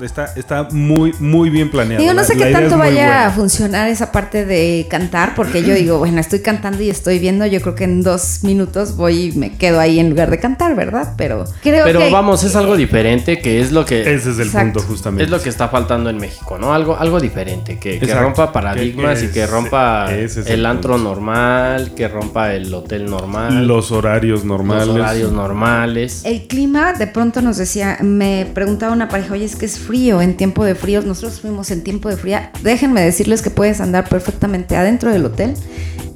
Speaker 3: Está, está muy, muy bien planeado.
Speaker 2: Digo, no sé
Speaker 3: la
Speaker 2: qué tanto vaya
Speaker 3: buena.
Speaker 2: a funcionar esa parte de cantar, porque yo digo, bueno, estoy cantando y estoy viendo, yo creo que en dos minutos voy y me quedo ahí en lugar de cantar, ¿verdad? Pero creo
Speaker 5: Pero
Speaker 2: que...
Speaker 5: vamos, es algo diferente que es lo que
Speaker 3: Ese es el
Speaker 2: Exacto.
Speaker 3: punto, justamente.
Speaker 5: es lo que está faltando en México, ¿no? Algo, algo diferente, que, que rompa paradigmas
Speaker 3: Que-
Speaker 5: y que rompa
Speaker 3: es
Speaker 5: el,
Speaker 3: el
Speaker 5: antro
Speaker 3: punto.
Speaker 5: normal, que rompa el hotel normal,
Speaker 3: Los horarios normales.
Speaker 5: los horarios normales.
Speaker 2: El clima, de pronto nos decía, me preguntaba una pareja, oye, es que es frío en tiempo de frío. Nosotros fuimos en tiempo de fría. Déjenme decirles que puedes andar perfectamente adentro del hotel,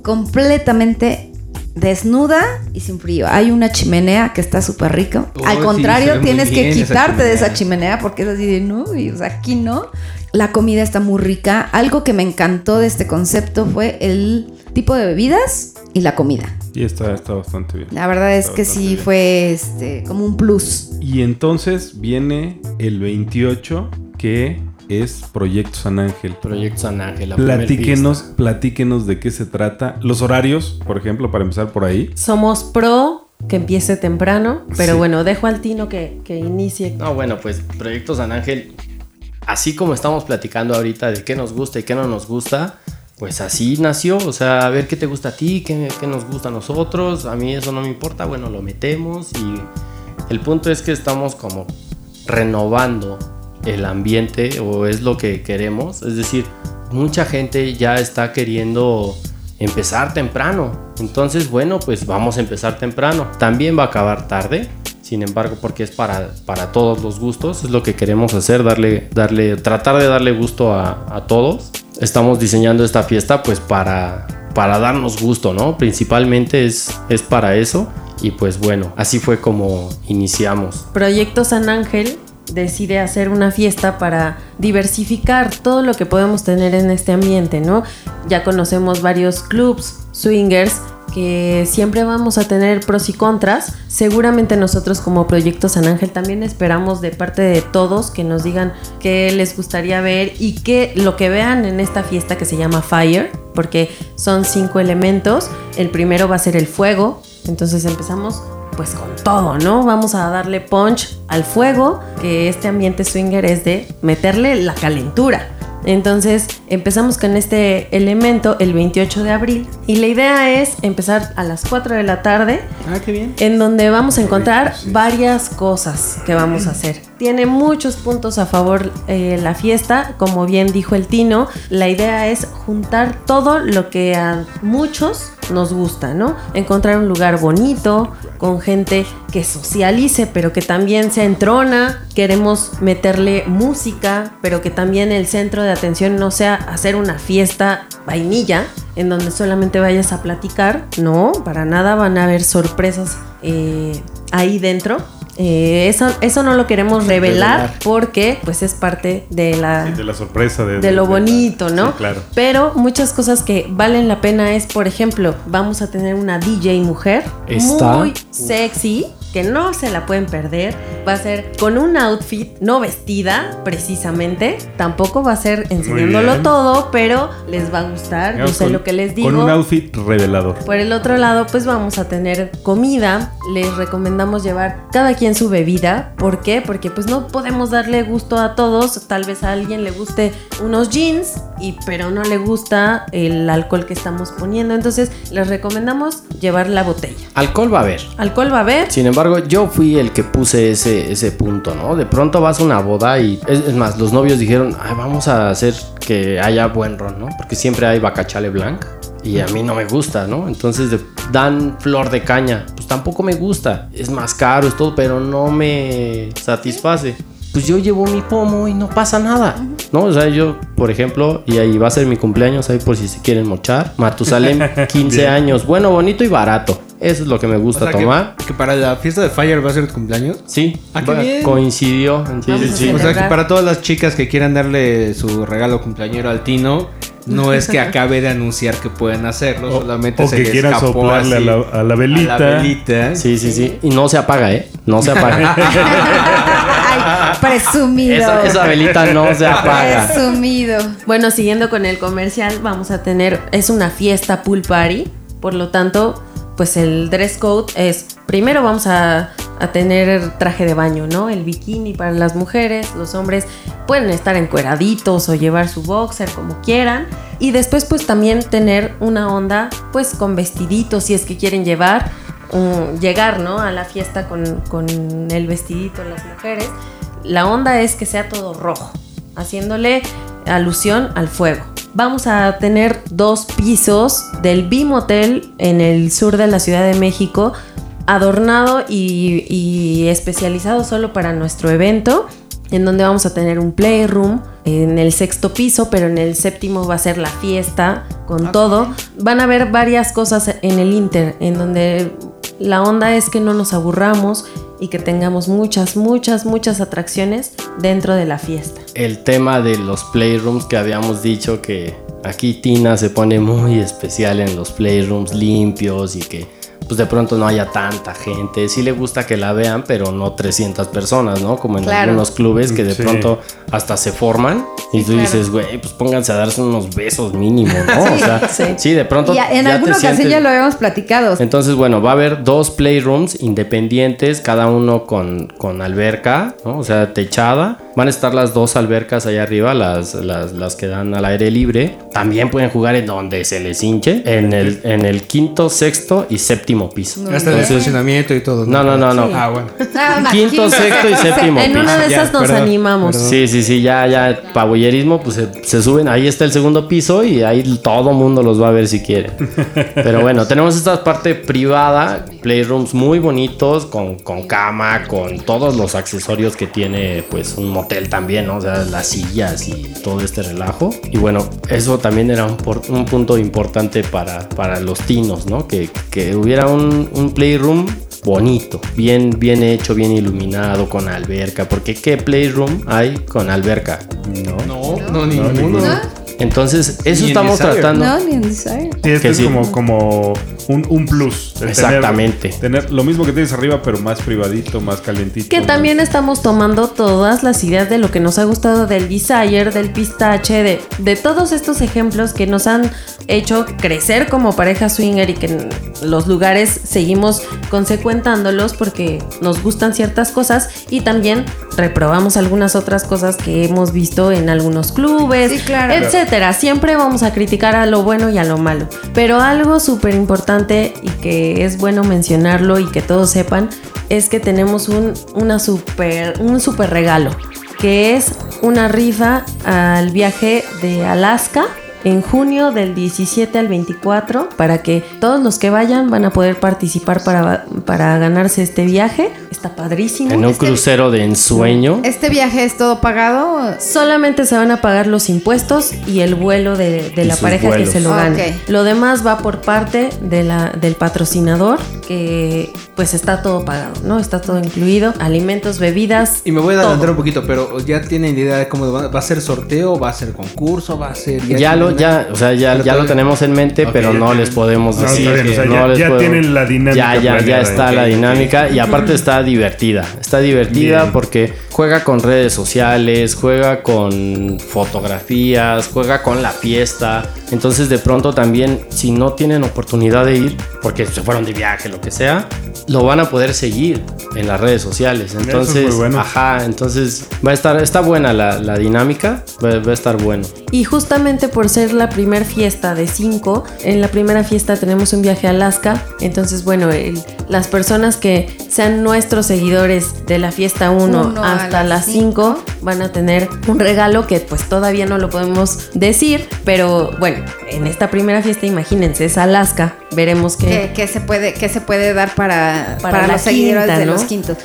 Speaker 2: completamente desnuda y sin frío. Hay una chimenea que está súper rico.
Speaker 1: Oh,
Speaker 2: Al contrario, tienes que
Speaker 1: bien esa
Speaker 2: quitarte de esa
Speaker 1: chimenea.
Speaker 2: chimenea porque es así de no, y o sea, aquí no. La comida está muy rica. Algo que me encantó de este concepto fue el tipo de bebidas y la comida.
Speaker 3: Y está, está bastante bien.
Speaker 2: La verdad es
Speaker 3: Está
Speaker 2: que sí
Speaker 3: bien.
Speaker 2: fue este como un plus.
Speaker 3: Y entonces viene el 28, que es Proyecto San Ángel.
Speaker 5: Proyecto San Ángel, la
Speaker 3: Platíquenos, platíquenos de qué se trata. Los horarios, por ejemplo, para empezar por ahí.
Speaker 4: Somos pro que empiece temprano, pero
Speaker 3: Sí.
Speaker 4: bueno, dejo al Tino que, que inicie.
Speaker 5: No, bueno, pues Proyecto San Ángel, así como estamos platicando ahorita de qué nos gusta y qué no nos gusta, pues así nació. O sea, a ver qué te gusta a ti, qué, nos gusta a nosotros. A mí eso no me importa, bueno, lo metemos y el punto es que estamos como renovando el ambiente o es lo que queremos. Es decir, mucha gente ya está queriendo empezar temprano. Entonces, bueno, pues vamos a empezar temprano. También va a acabar tarde. Sin embargo, porque es para, para todos los gustos, es lo que queremos hacer, darle, darle, tratar de darle gusto a, a todos. Estamos diseñando esta fiesta pues para, para darnos gusto, ¿no? Principalmente es, es para eso. Y pues bueno, así fue como iniciamos.
Speaker 4: Proyecto San Ángel decide hacer una fiesta para diversificar todo lo que podemos tener en este ambiente, ¿no? Ya conocemos varios clubs, swingers, que siempre vamos a tener pros y contras. Seguramente nosotros como Proyecto San Ángel también esperamos de parte de todos que nos digan qué les gustaría ver y que lo que vean en esta fiesta que se llama Fire, porque son cinco elementos. El primero va a ser el fuego, entonces empezamos pues con todo, ¿no? Vamos a darle punch al fuego, que este ambiente swinger es de meterle la calentura. Entonces empezamos con este elemento el 28 de abril y la idea es empezar a las 4 de la tarde
Speaker 1: Ah, qué bien.
Speaker 4: en donde vamos a encontrar varias cosas que vamos a hacer. Tiene muchos puntos a favor eh, la fiesta, como bien dijo el Tino, la idea es juntar todo lo que a muchos nos gusta, ¿no? Encontrar un lugar bonito, con gente que socialice, pero que también se entrona. Queremos meterle música, pero que también el centro de atención no sea hacer una fiesta vainilla, en donde solamente vayas a platicar. No, para nada van a haber sorpresas eh, ahí dentro. Eh, eso, eso no lo queremos revelar,
Speaker 5: Revelar.
Speaker 4: porque pues es parte de la,
Speaker 3: Sí, de la sorpresa. De,
Speaker 4: de lo
Speaker 3: la-
Speaker 4: bonito, ¿no?
Speaker 3: Sí, claro.
Speaker 4: Pero muchas cosas que valen la pena es, por ejemplo, vamos a tener una DJ mujer
Speaker 5: Está.
Speaker 4: muy sexy, que no se la pueden perder. Va a ser con un outfit no vestida, precisamente. Tampoco va a ser enseñándolo todo, pero les va a gustar. Yo sé
Speaker 3: con-
Speaker 4: lo que les digo.
Speaker 3: Con un outfit revelador.
Speaker 4: Por el otro lado, pues vamos a tener comida. Les recomendamos llevar cada quien su bebida. ¿Por qué? Porque pues no podemos darle gusto a todos. Tal vez a alguien le guste unos jeans, y, pero no le gusta el alcohol que estamos poniendo. Entonces les recomendamos llevar la botella.
Speaker 5: Alcohol va a haber.
Speaker 4: Alcohol va a haber.
Speaker 5: Sin embargo, yo fui el que puse ese, ese punto, ¿no? De pronto vas a una boda y es, es más, los novios dijeron, "Ay, vamos a hacer que haya buen ron, ¿no? Porque siempre hay bacachale blanc y a mí no me gusta, ¿no? Entonces de- dan flor de caña, pues tampoco me gusta. Es más caro, es todo, pero no me satisface. Pues yo llevo mi pomo y no pasa nada, ¿no? O sea, yo, por ejemplo, y ahí va a ser mi cumpleaños, ahí por si se quieren mochar. Matusalem, 15
Speaker 3: Bien.
Speaker 5: años, bueno, bonito y barato. Eso es lo que me
Speaker 1: O
Speaker 5: gusta
Speaker 1: sea, que-
Speaker 5: tomar.
Speaker 1: Que, para la fiesta de Fire va a ser tu cumpleaños.
Speaker 5: Sí,
Speaker 1: Ah, qué bien.
Speaker 5: coincidió. Sí, sí.
Speaker 1: O sea, que para todas las chicas que quieran darle su regalo cumpleañero al Tino, no es que acabe de anunciar que pueden hacerlo,
Speaker 3: O,
Speaker 1: solamente
Speaker 3: o
Speaker 1: se
Speaker 3: que quieran
Speaker 1: escapó
Speaker 3: soplarle a la, a la velita.
Speaker 1: a la velita.
Speaker 5: Sí, sí, sí. Y no se apaga, ¿eh? No se apaga.
Speaker 2: Ay, presumido.
Speaker 5: esa, esa velita no se apaga.
Speaker 2: Presumido.
Speaker 4: Bueno, siguiendo con el comercial, vamos a tener, es una fiesta pool party, por lo tanto, pues el dress code es, primero vamos a, tener traje de baño, ¿no? El bikini para las mujeres, los hombres pueden estar encueraditos o llevar su boxer como quieran. Y después pues también tener una onda pues con vestiditos si es que quieren llevar, um, llegar, ¿no? A la fiesta con, con el vestidito las mujeres. La onda es que sea todo rojo, haciéndole alusión al fuego. Vamos a tener dos pisos del BIM Hotel en el sur de la Ciudad de México, adornado y, y especializado solo para nuestro evento, en donde vamos a tener un playroom en el sexto piso, pero en el séptimo va a ser la fiesta con todo. Van a haber varias cosas en el Inter, en donde la onda es que no nos aburramos y que tengamos muchas, muchas, muchas atracciones dentro de la fiesta.
Speaker 5: El tema de los playrooms que habíamos dicho que aquí Tina se pone muy especial en los playrooms limpios y que pues de pronto no haya tanta gente. Sí le gusta que la vean, pero no 300 personas, ¿no? Como en
Speaker 4: Claro.
Speaker 5: algunos clubes que de
Speaker 3: Sí.
Speaker 5: pronto hasta se forman y tú
Speaker 4: claro.
Speaker 5: dices, güey, pues pónganse a darse unos besos mínimo, ¿no? O sea,
Speaker 4: Sí.
Speaker 5: sí, de pronto
Speaker 2: Y en
Speaker 5: ya
Speaker 2: alguna
Speaker 5: te
Speaker 2: ocasión
Speaker 5: sientes-
Speaker 2: ya lo habíamos platicado.
Speaker 5: entonces, bueno, va a haber dos playrooms independientes, cada uno con, con alberca, ¿no? O sea, techada. Van a estar las dos albercas allá arriba, las, las, las que dan al aire libre. También pueden jugar en donde se les hinche, en el, en el quinto, sexto y séptimo piso.
Speaker 1: Hasta el estacionamiento y todo.
Speaker 5: No, no, no, no.
Speaker 1: Ah, bueno.
Speaker 2: Ah,
Speaker 5: Quinto, sexto y séptimo
Speaker 4: En
Speaker 5: piso.
Speaker 4: una de
Speaker 1: Ya,
Speaker 4: esas nos
Speaker 1: perdón,
Speaker 4: animamos.
Speaker 1: perdón.
Speaker 5: Sí, sí, sí, ya, ya, pabullerismo, pues se, se suben, ahí está el segundo piso y ahí todo mundo los va a ver si quiere. Pero bueno, tenemos esta parte privada, playrooms muy bonitos, con, con cama, con todos los accesorios que tiene pues un motel también, ¿no? O sea, las sillas y todo este relajo. Y bueno, eso también era un, por- un punto importante para, para los tinos, ¿no? Que, que hubiera un, un playroom bonito, bien, bien hecho, bien iluminado, con alberca. Porque ¿qué playroom hay con alberca?
Speaker 1: No, no, ninguno.
Speaker 5: Entonces, eso
Speaker 1: Ni
Speaker 5: estamos tratando.
Speaker 2: No, ni en Desire.
Speaker 3: Sí, este
Speaker 5: Que
Speaker 3: es
Speaker 5: sí.
Speaker 3: como, como un, un plus.
Speaker 5: Exactamente.
Speaker 3: Tener, tener lo mismo que tienes arriba, pero más privadito, más calientito.
Speaker 4: Que
Speaker 3: más-
Speaker 4: también estamos tomando todas las ideas de lo que nos ha gustado del Desire, del Pistache, de, de todos estos ejemplos que nos han hecho crecer como pareja swinger y que en los lugares seguimos consecuentándolos porque nos gustan ciertas cosas y también reprobamos algunas otras cosas que hemos visto en algunos clubes,
Speaker 2: Sí, claro.
Speaker 4: etcétera. Siempre vamos a criticar a lo bueno y a lo malo. Pero algo súper importante y que es bueno mencionarlo y que todos sepan es que tenemos un, una super, un super regalo, que es una rifa al viaje de Alaska. En junio del 17 al 24, para que todos los que vayan van a poder participar para, para ganarse este viaje. Está padrísimo.
Speaker 5: En un
Speaker 2: Este-
Speaker 5: crucero de ensueño.
Speaker 2: ¿Este viaje es todo pagado?
Speaker 4: Solamente se van a pagar los impuestos y el vuelo de, de la pareja
Speaker 5: vuelos.
Speaker 4: que se lo gane. Lo demás va por parte de la, del patrocinador, que pues está todo pagado, ¿no? Está todo incluido. Alimentos, bebidas.
Speaker 1: Y me voy a adelantar
Speaker 4: todo.
Speaker 1: un poquito, pero ya tienen idea de cómo va, va a ser sorteo, va a ser concurso, va a ser.
Speaker 5: Ya lo, ya, o sea, ya, ya lo tenemos en mente,
Speaker 1: Ok,
Speaker 5: pero no
Speaker 1: tienen-
Speaker 5: les podemos
Speaker 3: No,
Speaker 5: decir.
Speaker 3: bien, o sea,
Speaker 5: que
Speaker 3: ya-
Speaker 5: no les
Speaker 3: ya
Speaker 5: podemos-
Speaker 3: tienen la dinámica
Speaker 5: Ya, ya, ya está
Speaker 3: ok,
Speaker 5: la dinámica y aparte está divertida. Está divertida
Speaker 3: Bien.
Speaker 5: porque juega con redes sociales, juega con fotografías, juega con la fiesta. Entonces, de pronto también, si no tienen oportunidad de ir, porque se fueron de viaje, lo que sea, lo van a poder seguir en las redes sociales.
Speaker 3: es
Speaker 5: Entonces,
Speaker 3: muy bueno.
Speaker 5: ajá, entonces va a estar, está buena la, la dinámica, va, va a estar bueno.
Speaker 4: Y justamente por ser la primer fiesta de cinco, en la primera fiesta tenemos un viaje a Alaska. Entonces, bueno, el- las personas que sean nuestros seguidores de la fiesta 1
Speaker 2: Uno a
Speaker 4: hasta
Speaker 2: las
Speaker 4: las 5 van a tener un regalo que pues todavía no lo podemos decir. Pero bueno, en esta primera fiesta, imagínense, es Alaska. Veremos
Speaker 2: ¿Qué, se puede, qué se puede dar para,
Speaker 4: Para
Speaker 2: para, los seguidores
Speaker 4: quinta,
Speaker 2: de los quintos?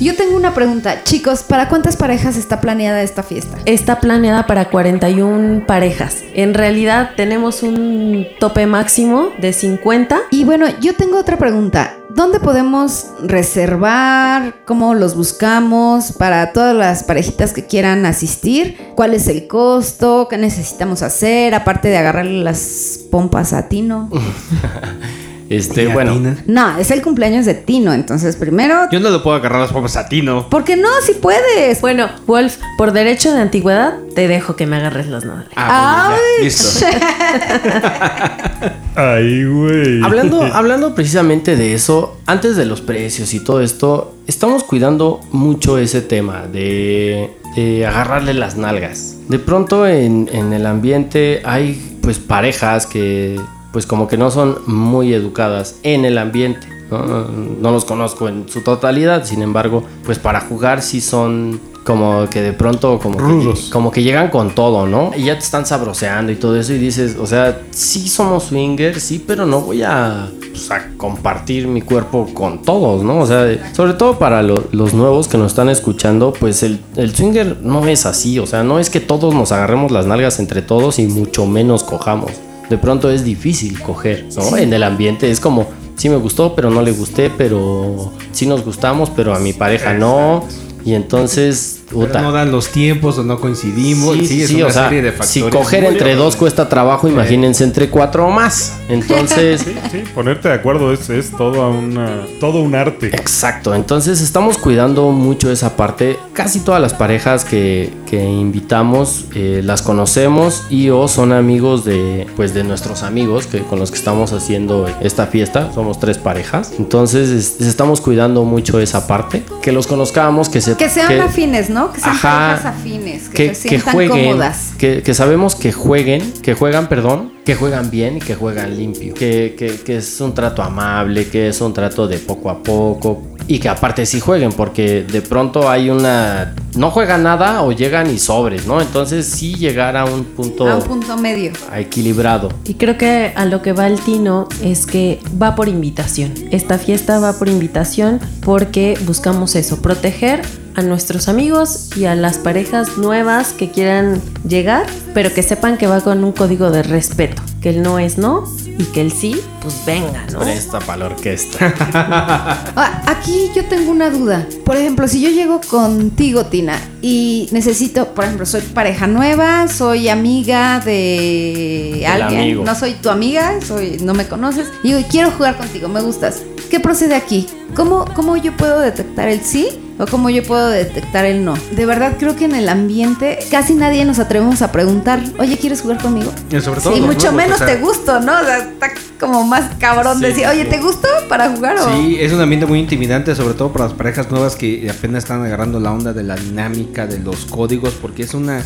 Speaker 2: Yo tengo una pregunta. Chicos, ¿para cuántas parejas está planeada esta fiesta?
Speaker 4: Está planeada para 41 parejas. En realidad tenemos un tope máximo de 50
Speaker 2: Y bueno, yo tengo otra pregunta. ¿Dónde podemos reservar? ¿Cómo los buscamos para todas las parejitas que quieran asistir? ¿Cuál es el costo? ¿Qué necesitamos hacer? Aparte de agarrarle las pompas a Tino.
Speaker 5: Este, bueno,
Speaker 2: No, es el cumpleaños de Tino, entonces primero...
Speaker 1: Yo no le puedo agarrar las pompas a ti, ¿no?
Speaker 2: ¿Por qué no? Si puedes.
Speaker 4: Bueno, Wolf, por derecho de antigüedad, te dejo que me agarres las nalgas.
Speaker 1: Ah, bueno, listo.
Speaker 3: Ay, güey.
Speaker 5: Hablando, hablando precisamente de eso, antes de los precios y todo esto, estamos cuidando mucho ese tema de, de agarrarle las nalgas. De pronto en, en el ambiente hay pues parejas que pues como que no son muy educadas en el ambiente. ¿no? Los conozco en su totalidad, sin embargo, pues para jugar sí son como que de pronto como que,
Speaker 3: Rudos.
Speaker 5: como que llegan con todo, ¿no? Y ya te están sabroseando y todo eso y dices, o sea, sí somos swingers, sí, pero no voy a, pues, a compartir mi cuerpo con todos, ¿no? O sea, sobre todo para lo- los nuevos que nos están escuchando, pues el, el swinger no es así, o sea, no es que todos nos agarremos las nalgas entre todos y mucho menos cojamos. De pronto es difícil coger, ¿no? En el ambiente es como, sí me gustó, pero no le gusté, pero sí nos gustamos, pero a mi pareja no. Y entonces, puta.
Speaker 1: no dan los tiempos o no coincidimos. Sí,
Speaker 5: Sí,
Speaker 1: es
Speaker 5: sí,
Speaker 1: una
Speaker 5: o sea,
Speaker 1: serie de factores.
Speaker 5: si coger entre dos cuesta trabajo, imagínense entre cuatro o más. Entonces,
Speaker 3: Sí, sí, ponerte de acuerdo es, es todo, una, todo un arte.
Speaker 5: exacto. Entonces estamos cuidando mucho esa parte. Casi todas las parejas que, que invitamos eh, las conocemos y o son amigos de, pues, de nuestros amigos que, con los que estamos haciendo esta fiesta. Somos tres parejas. Entonces es- estamos cuidando mucho esa parte. Que los conozcamos, que se
Speaker 2: Que sean afines, ¿no? Que sean
Speaker 5: Ajá.
Speaker 2: parejas afines, que,
Speaker 5: que,
Speaker 2: se
Speaker 5: que
Speaker 2: sientan
Speaker 5: jueguen,
Speaker 2: cómodas.
Speaker 5: que, que sabemos que jueguen, que juegan, perdón, que juegan bien y que juegan limpio, que, que- que es un trato amable, que es un trato de poco a poco y que aparte sí jueguen, porque de pronto hay una, no juegan nada o llegan y sobres, ¿no? Entonces sí llegar a un punto,
Speaker 2: A un punto medio.
Speaker 5: equilibrado.
Speaker 4: Y creo que a lo que va el Tino es que va por invitación. Esta fiesta va por invitación porque buscamos eso, proteger a nuestros amigos y a las parejas nuevas que quieran llegar, pero que sepan que va con un código de respeto. que el no es no y que el sí, pues venga, ¿no?
Speaker 5: Presta para la orquesta.
Speaker 2: Ah, aquí yo tengo una duda. Por ejemplo, si yo llego contigo, Tina, y necesito, por ejemplo, soy pareja nueva, soy amiga de alguien,
Speaker 5: amigo.
Speaker 2: no soy tu amiga, soy, no me conoces, y digo, quiero jugar contigo, me gustas. ¿Qué procede aquí? ¿Cómo, ¿Cómo yo puedo detectar el sí o cómo yo puedo detectar el no? De verdad creo que en el ambiente casi nadie nos atrevemos a preguntar, oye, ¿quieres jugar conmigo?
Speaker 1: Y sobre todo
Speaker 2: Sí,
Speaker 1: los
Speaker 2: mucho menos
Speaker 1: o sea,
Speaker 2: te gusto, ¿no? O sea, está como más cabrón
Speaker 1: Sí,
Speaker 2: decir, oye. ¿te gusto para jugar o...?
Speaker 1: Sí, es un ambiente muy intimidante, sobre todo para las parejas nuevas que apenas están agarrando la onda de la dinámica, de los códigos, porque es una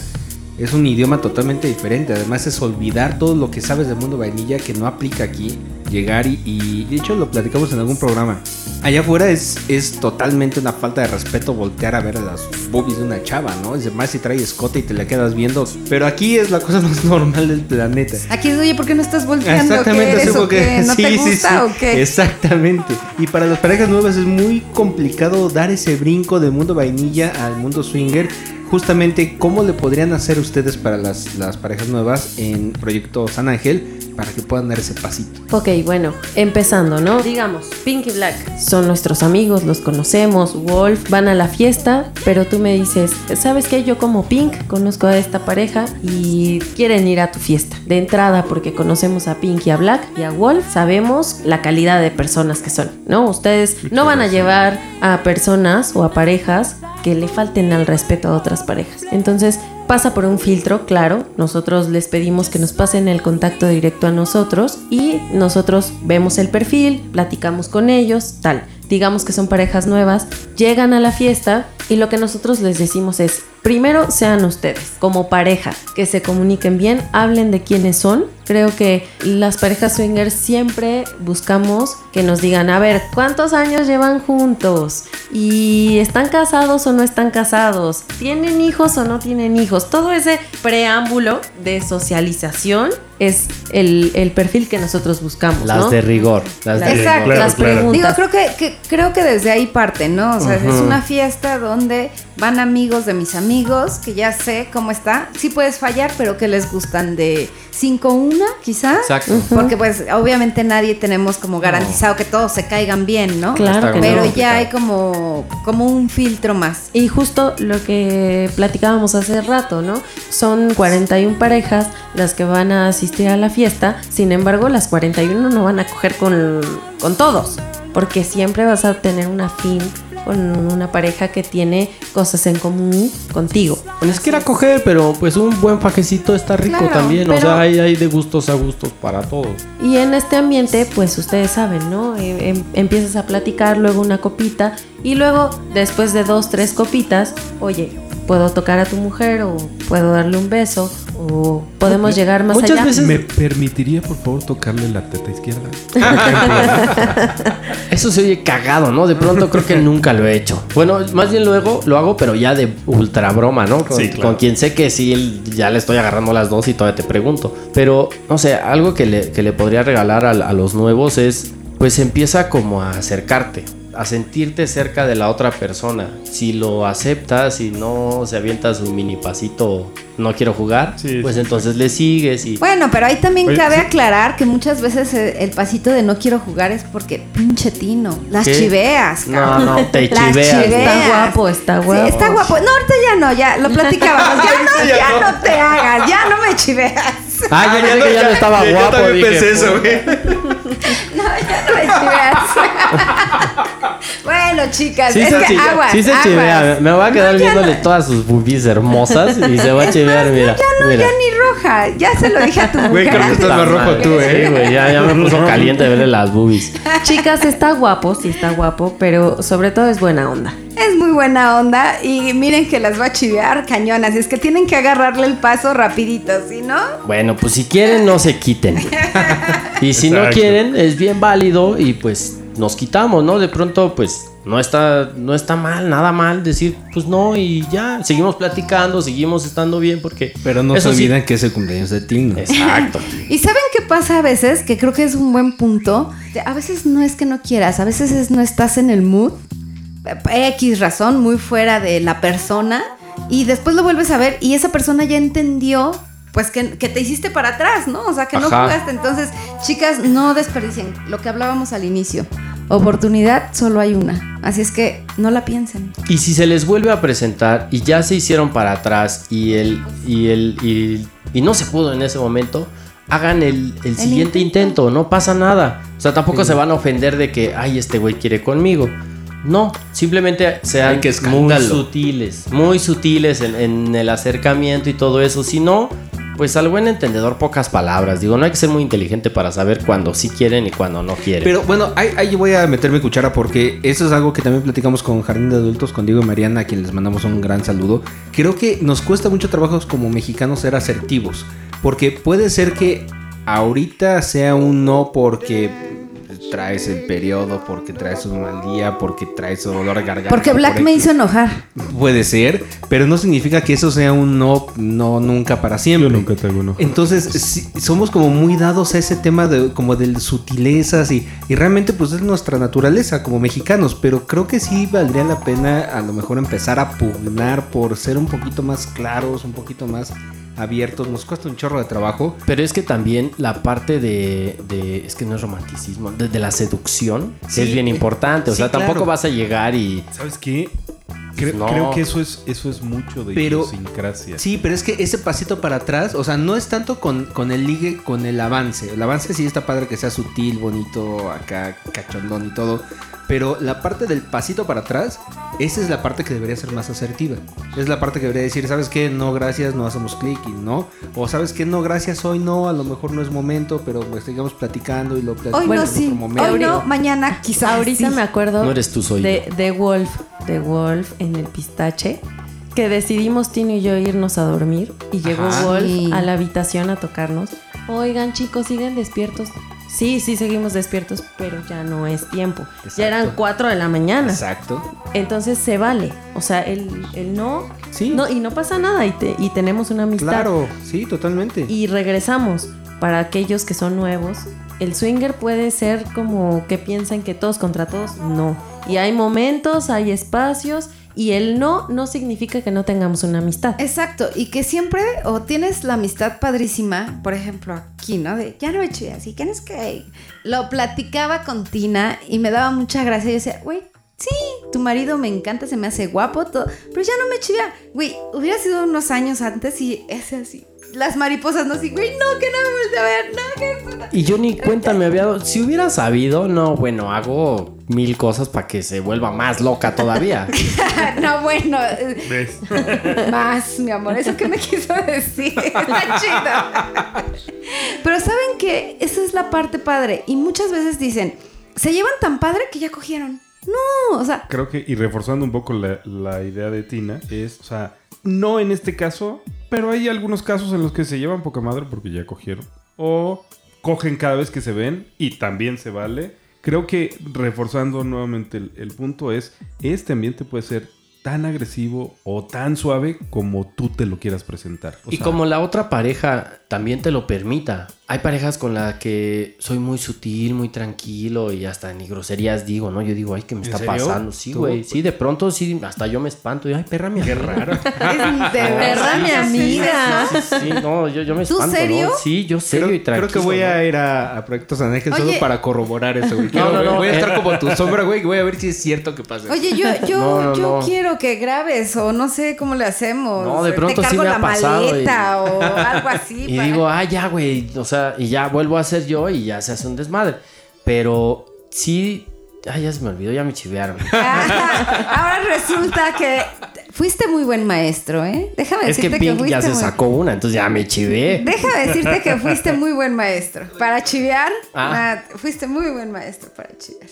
Speaker 1: es un idioma totalmente diferente. Además es olvidar todo lo que sabes del mundo vainilla que no aplica aquí. Llegar y, y de hecho lo platicamos en algún programa. Allá afuera es, es totalmente una falta de respeto voltear a ver a las boobies de una chava, ¿no? Es más si trae escote y te la quedas viendo. Pero aquí es la cosa más normal del planeta.
Speaker 2: Aquí es, oye, ¿por qué no estás volteando?
Speaker 1: Exactamente,
Speaker 2: ¿Qué eres
Speaker 1: sí,
Speaker 2: o qué? ¿No
Speaker 1: sí,
Speaker 2: te
Speaker 1: sí,
Speaker 2: gusta
Speaker 1: sí,
Speaker 2: o qué?
Speaker 1: Exactamente. Y para las parejas nuevas es muy complicado dar ese brinco del mundo vainilla al mundo swinger. Justamente, ¿cómo le podrían hacer ustedes para las, las parejas nuevas en Proyecto San Ángel para que puedan dar ese pasito?
Speaker 4: Ok, bueno, empezando, ¿no? Digamos, Pink y Black son nuestros amigos, los conocemos, Wolf, van a la fiesta, pero tú me dices, ¿sabes qué? Yo como Pink conozco a esta pareja y quieren ir a tu fiesta. De entrada, porque conocemos a Pink y a Black y a Wolf, sabemos la calidad de personas que son, ¿no? Ustedes no van a llevar a personas o a parejas que le falten al respeto a otras parejas. Entonces, pasa por un filtro, claro. Nosotros les pedimos que nos pasen el contacto directo a nosotros y nosotros vemos el perfil, platicamos con ellos, tal. Digamos que son parejas nuevas, llegan a la fiesta y lo que nosotros les decimos es, primero sean ustedes, como pareja, que se comuniquen bien, hablen de quiénes son. Creo que las parejas swingers siempre buscamos que nos digan, a ver, ¿cuántos años llevan juntos? ¿Y están casados o no están casados? ¿Tienen hijos o no tienen hijos? Todo ese preámbulo de socialización es el, el perfil que nosotros buscamos.
Speaker 5: Las
Speaker 4: ¿no?
Speaker 5: de rigor. Las de
Speaker 2: Exacto.
Speaker 5: rigor.
Speaker 4: las
Speaker 3: claro.
Speaker 4: preguntas.
Speaker 2: Digo, creo que, que- creo que desde ahí parte, ¿no? O sea, es una fiesta donde van amigos de mis amigos, que ya sé cómo está. Sí puedes fallar, pero que les gustan de 5-1, quizá.
Speaker 5: Exacto.
Speaker 2: Porque pues obviamente nadie tenemos como garantizado que todos se caigan bien, ¿no?
Speaker 4: Claro que
Speaker 2: Pero
Speaker 4: no.
Speaker 2: ya hay como, como un filtro más.
Speaker 4: Y justo lo que platicábamos hace rato, ¿no? Son 41 parejas las que van a asistir a la fiesta, sin embargo las 41 no van a coger con, con todos, porque siempre vas a tener una fin con una pareja que tiene cosas en común contigo.
Speaker 5: Bueno, es que era coger, pero pues un buen fajecito está rico
Speaker 2: Claro,
Speaker 5: también. O sea, hay, hay de gustos a gustos para todos.
Speaker 4: Y en este ambiente, pues ustedes saben, ¿no? Eh, em- empiezas a platicar, luego una copita, y luego, después de dos, tres copitas, oye, puedo tocar a tu mujer, o puedo darle un beso, o podemos llegar más
Speaker 5: Muchas
Speaker 4: allá.
Speaker 5: veces-
Speaker 3: ¿Me permitiría, por favor, tocarle la teta izquierda?
Speaker 5: Eso se oye cagado, ¿no? De pronto creo que nunca lo he hecho. Bueno, más bien luego lo hago, pero ya de ultra broma, ¿no? Con,
Speaker 3: Sí, claro.
Speaker 5: con quien sé que sí, ya le estoy agarrando las dos y todavía te pregunto. Pero, no sé, algo que le, que le podría regalar a, a los nuevos es, pues empieza como a acercarte. A sentirte cerca de la otra persona. Si lo aceptas y no se avienta su mini pasito, no quiero jugar,
Speaker 3: Sí,
Speaker 5: pues
Speaker 3: sí,
Speaker 5: entonces le sigues y.
Speaker 2: Bueno, pero ahí también
Speaker 3: Oye,
Speaker 2: cabe
Speaker 3: sí.
Speaker 2: aclarar que muchas veces eh, el pasito de no quiero jugar es porque pinche tino. Las
Speaker 5: ¿Qué?
Speaker 2: chiveas,
Speaker 5: No,
Speaker 2: cabrón.
Speaker 5: no, te
Speaker 2: Las
Speaker 5: chiveas.
Speaker 2: chiveas.
Speaker 4: Está guapo, está
Speaker 2: Sí,
Speaker 4: guapo.
Speaker 2: está guapo. No, ahorita ya no, ya lo platicábamos. Ya no, ya no te hagas, ya no me chiveas.
Speaker 5: Ah, yo pensé que ya no estaba
Speaker 1: yo
Speaker 5: guapo.
Speaker 1: también
Speaker 5: dije,
Speaker 1: pensé eso, güey.
Speaker 2: No, ya no me chiveas. bueno, chicas,
Speaker 5: Sí
Speaker 2: es que
Speaker 5: chi-
Speaker 2: aguas,
Speaker 5: sí se
Speaker 2: aguas.
Speaker 5: chivea. Me voy a quedar
Speaker 2: No,
Speaker 5: viéndole
Speaker 2: no.
Speaker 5: todas sus boobies hermosas y se va a chivear, mira.
Speaker 2: Ya no,
Speaker 5: mira.
Speaker 2: ya ni roja. Ya se lo dije a tu mujer.
Speaker 1: Güey, creo que estás más rojo tú,
Speaker 5: Sí,
Speaker 1: ¿eh?
Speaker 5: güey, ya, ya me puso caliente de verle las boobies.
Speaker 4: Chicas, está guapo, sí está guapo, pero sobre todo es buena onda.
Speaker 2: Es muy buena onda y miren que las va a chivear cañonas. Es que tienen que agarrarle el paso rapidito, ¿sí no?
Speaker 5: Bueno, pues si quieren, no se quiten. Y si no quieren, es bien válido y pues nos quitamos, ¿no? De pronto, pues no está, no está mal, nada mal decir, pues no, y ya, seguimos platicando, seguimos estando bien porque...
Speaker 1: Pero no se
Speaker 5: sí-
Speaker 1: olviden que es el cumpleaños de Tino.
Speaker 5: Exacto.
Speaker 2: ¿Y saben qué pasa a veces? Que creo que es un buen punto. A veces no es que no quieras, a veces es no estás en el mood. X razón, muy fuera de la persona. Y después lo vuelves a ver y esa persona ya entendió pues que, que te hiciste para atrás, ¿no? O sea, que no
Speaker 5: Ajá.
Speaker 2: jugaste. Entonces, chicas, no desperdicien lo que hablábamos al inicio. Oportunidad solo hay una. Así es que no la piensen.
Speaker 5: Y si se les vuelve a presentar y ya se hicieron para atrás y el y el y, y no se pudo en ese momento, hagan el, el siguiente
Speaker 2: intento.
Speaker 5: intento. no pasa nada. O sea, tampoco se van a ofender de que, ay, este güey quiere conmigo. No, simplemente sean
Speaker 1: qué
Speaker 5: muy sutiles, muy sutiles en, en el acercamiento y todo eso. Si no, pues al buen entendedor pocas palabras. Digo, no hay que ser muy inteligente para saber cuándo sí quieren y cuándo no quieren.
Speaker 1: Pero bueno, ahí, voy a meterme cuchara porque eso es algo que también platicamos con Jardín de Adultos, con Diego y Mariana, a quien les mandamos un gran saludo. Creo que nos cuesta mucho trabajo como mexicanos ser asertivos, porque puede ser que ahorita sea un no porque traes el periodo, porque traes un mal día, porque traes dolor de garganta.
Speaker 2: Porque Black
Speaker 1: por
Speaker 2: me hizo enojar.
Speaker 1: Puede ser, pero no significa que eso sea un no, no nunca para siempre.
Speaker 3: Yo nunca te hago enojar.
Speaker 1: Entonces, sí, somos como muy dados a ese tema de como de sutilezas y, y realmente pues es nuestra naturaleza como mexicanos, pero creo que sí valdría la pena a lo mejor empezar a pugnar por ser un poquito más claros, un poquito más abiertos. Nos cuesta un chorro de trabajo.
Speaker 5: Pero es que también la parte de, de- es que no es romanticismo, de, de la seducción
Speaker 1: Sí.
Speaker 5: es bien importante. O
Speaker 1: Sí,
Speaker 5: sea, tampoco
Speaker 1: claro.
Speaker 5: vas a llegar y
Speaker 3: ¿Sabes qué?
Speaker 5: No.
Speaker 3: Creo que eso es, eso es mucho de
Speaker 1: Pero-
Speaker 3: idiosincrasia.
Speaker 1: Sí, pero es que ese pasito para atrás, o sea, no es tanto con, con el ligue, con el avance. El avance sí está padre que sea sutil, bonito, acá cachondón y todo. Pero la parte del pasito para atrás, esa es la parte que debería ser más asertiva. Es la parte que debería decir, ¿sabes qué? No, gracias, no hacemos clic y no. O ¿sabes qué? No, gracias, hoy no, a lo mejor no es momento, pero pues sigamos platicando y lo platicamos
Speaker 2: Hoy no
Speaker 1: en
Speaker 2: sí.
Speaker 1: otro momento.
Speaker 2: Hoy no, mañana quizá.
Speaker 4: Ahorita
Speaker 2: sí.
Speaker 4: me acuerdo
Speaker 5: No eres tú, soy
Speaker 4: de, de Wolf, de Wolf en el pistache, que decidimos Tino y yo irnos a dormir y llegó
Speaker 1: Ajá.
Speaker 4: Wolf
Speaker 2: Sí.
Speaker 4: a la habitación a tocarnos. Oigan chicos, siguen despiertos. Sí, sí, seguimos despiertos, pero ya no es tiempo.
Speaker 1: Exacto.
Speaker 4: Ya eran 4 de la mañana.
Speaker 1: Exacto.
Speaker 4: Entonces se vale. O sea, el, el no,
Speaker 1: Sí.
Speaker 4: no. Y no pasa nada y, te- y tenemos una amistad.
Speaker 1: Claro, sí, totalmente.
Speaker 4: Y regresamos. Para aquellos que son nuevos, el swinger puede ser como que piensan que todos contra todos. No. Y hay momentos, hay espacios. Y el no no significa que no tengamos una amistad.
Speaker 2: Exacto, y que siempre o tienes la amistad padrísima, por ejemplo aquí, ¿no? De ya no me chuy así, ¿quién es que? Lo platicaba con Tina y me daba mucha gracia. Yo decía, güey, sí, tu marido me encanta, se me hace guapo, todo, pero ya no me chivea. Güey, hubiera sido unos años antes y es así. Las mariposas, no así, güey, no, que no me a ver, no, que.
Speaker 5: Y yo ni cuenta me había dado. Si hubiera sabido, no, bueno, hago mil cosas para que se vuelva más loca todavía.
Speaker 2: no, bueno,
Speaker 3: ¿Ves?
Speaker 2: Más, mi amor, eso que me quiso decir. Está chido. Pero saben que esa es la parte padre. Y muchas veces dicen, se llevan tan padre que ya cogieron. No, o sea,
Speaker 3: Creo que, y reforzando un poco la, la idea de Tina, es, o sea, no en este caso, pero hay algunos casos en los que se llevan poca madre porque ya cogieron. O cogen cada vez que se ven y también se vale. Creo que reforzando nuevamente el, el punto es, este ambiente puede ser tan agresivo o tan suave como tú te lo quieras presentar. O
Speaker 5: y
Speaker 3: sea,
Speaker 5: como la otra pareja también te lo permita. Hay parejas con las que soy muy sutil, muy tranquilo y hasta ni groserías digo, ¿no? Yo digo, ay, ¿qué me
Speaker 1: ¿En
Speaker 5: está
Speaker 1: serio?
Speaker 5: pasando? Sí,
Speaker 1: ¿Tú?
Speaker 5: güey. Sí, de pronto sí, hasta yo me espanto. Y, ay, perra, mi Qué raro.
Speaker 2: es de
Speaker 4: Perra,
Speaker 2: verdad.
Speaker 4: mi amiga.
Speaker 5: Sí, no, yo, yo me
Speaker 2: ¿Tú
Speaker 5: espanto,
Speaker 2: serio?
Speaker 5: ¿no? Sí, yo serio
Speaker 1: Creo,
Speaker 5: y tranquilo.
Speaker 1: creo que voy
Speaker 5: ¿no?
Speaker 1: a ir a, a Proyectos Anejes solo para corroborar eso, güey.
Speaker 5: No, no, no,
Speaker 1: Voy a estar como tu sombra, güey. Voy a ver si es cierto que pasa.
Speaker 2: Oye, yo, yo,
Speaker 5: No, no,
Speaker 2: yo
Speaker 5: no.
Speaker 2: quiero que grabes o no sé cómo le hacemos.
Speaker 5: No, de pronto
Speaker 2: Te
Speaker 5: sí me ha
Speaker 2: la
Speaker 5: pasado y-
Speaker 2: maleta o algo así.
Speaker 5: Y
Speaker 2: para-
Speaker 5: digo, ah, ya, güey. O sea, y ya vuelvo a ser yo y ya se hace un desmadre. Pero sí. Ay, ya se me olvidó, ya me chivearon.
Speaker 2: Ahora resulta que fuiste muy buen maestro, ¿eh? Déjame
Speaker 5: es que
Speaker 2: decirte que,
Speaker 5: Pink
Speaker 2: fuiste
Speaker 5: ya se
Speaker 2: muy...
Speaker 5: sacó una, entonces ya me chivé.
Speaker 2: Déjame decirte que fuiste muy buen maestro. Para chivear,
Speaker 5: ah,
Speaker 2: fuiste muy buen maestro para chivear.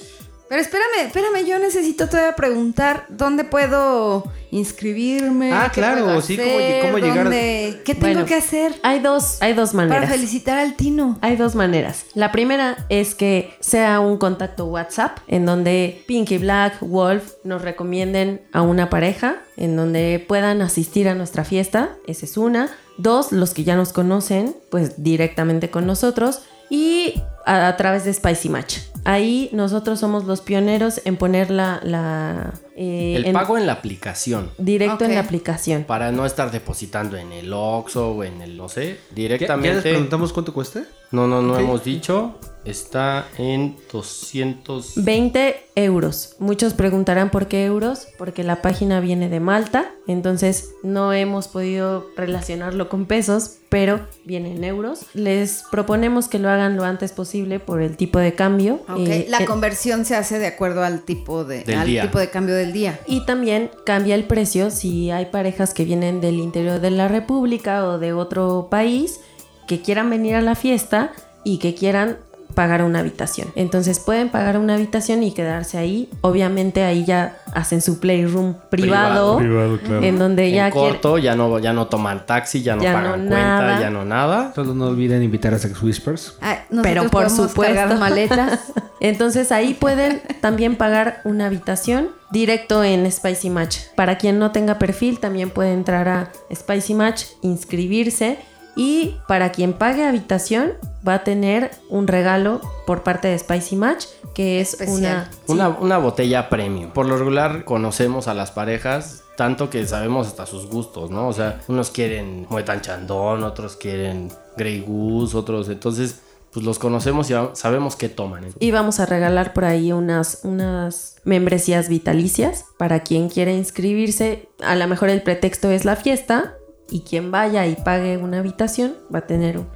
Speaker 2: Pero espérame, espérame, yo necesito todavía preguntar dónde puedo inscribirme.
Speaker 1: Ah,
Speaker 2: qué
Speaker 1: claro,
Speaker 2: puedo
Speaker 1: sí, cómo-
Speaker 2: hacer,
Speaker 1: cómo llegar-
Speaker 2: dónde- ¿Qué tengo
Speaker 4: Bueno,
Speaker 2: que hacer
Speaker 4: Hay dos, hay dos
Speaker 2: para
Speaker 4: maneras.
Speaker 2: felicitar al Tino?
Speaker 4: Hay dos maneras. La primera es que sea un contacto WhatsApp en donde Pinky Black, Wolf nos recomienden a una pareja en donde puedan asistir a nuestra fiesta. Esa es una. Dos, los que ya nos conocen, pues directamente con nosotros. Y a, a través de Spicy Match. Ahí nosotros somos los pioneros en poner la... la eh,
Speaker 5: El
Speaker 4: en-
Speaker 5: pago en la aplicación.
Speaker 4: directo en la aplicación.
Speaker 5: Para no estar depositando en el Oxxo o en el, no sé,
Speaker 1: ¿Ya,
Speaker 5: directamente.
Speaker 1: ya les preguntamos cuánto cuesta?
Speaker 5: No, no, no hemos dicho. Está en 200.
Speaker 4: 20 euros. Muchos preguntarán por qué euros, porque la página viene de Malta, entonces no hemos podido relacionarlo con pesos, pero viene en euros. Les proponemos que lo hagan lo antes posible por el tipo de cambio.
Speaker 2: Ok,
Speaker 4: Eh,
Speaker 2: la
Speaker 4: eh,
Speaker 2: conversión se hace de acuerdo al tipo de, al
Speaker 5: día.
Speaker 2: tipo de cambio del día.
Speaker 4: Y también cambia el precio si hay parejas que vienen del interior de la República o de otro país que quieran venir a la fiesta y que quieran pagar una habitación. Entonces pueden pagar una habitación y quedarse ahí. Obviamente ahí ya hacen su playroom privado,
Speaker 3: Privado, claro.
Speaker 4: en donde ya
Speaker 5: en
Speaker 4: quieren-
Speaker 5: corto, ya no, ya no toman taxi, ya no
Speaker 4: Ya
Speaker 5: pagan
Speaker 4: no
Speaker 5: cuenta,
Speaker 4: nada.
Speaker 5: ya no nada.
Speaker 1: Solo no olviden invitar a Sex Whispers.
Speaker 2: Ah,
Speaker 4: Pero por supuesto.
Speaker 2: maletas.
Speaker 4: Entonces ahí pueden también pagar una habitación directo en Spicy Match. Para quien no tenga perfil, también puede entrar a Spicy Match, inscribirse. Y para quien pague habitación, va a tener un regalo por parte de Spicy Match, que es una...
Speaker 5: Una, una botella premium. Por lo regular conocemos a las parejas tanto que sabemos hasta sus gustos, ¿no? O sea, unos quieren Muetan Chandón, otros quieren Grey Goose, otros. Entonces, pues los conocemos y sabemos qué toman.
Speaker 4: Y vamos a regalar por ahí unas, unas membresías vitalicias para quien quiera inscribirse. A lo mejor el pretexto es la fiesta y quien vaya y pague una habitación va a tener un,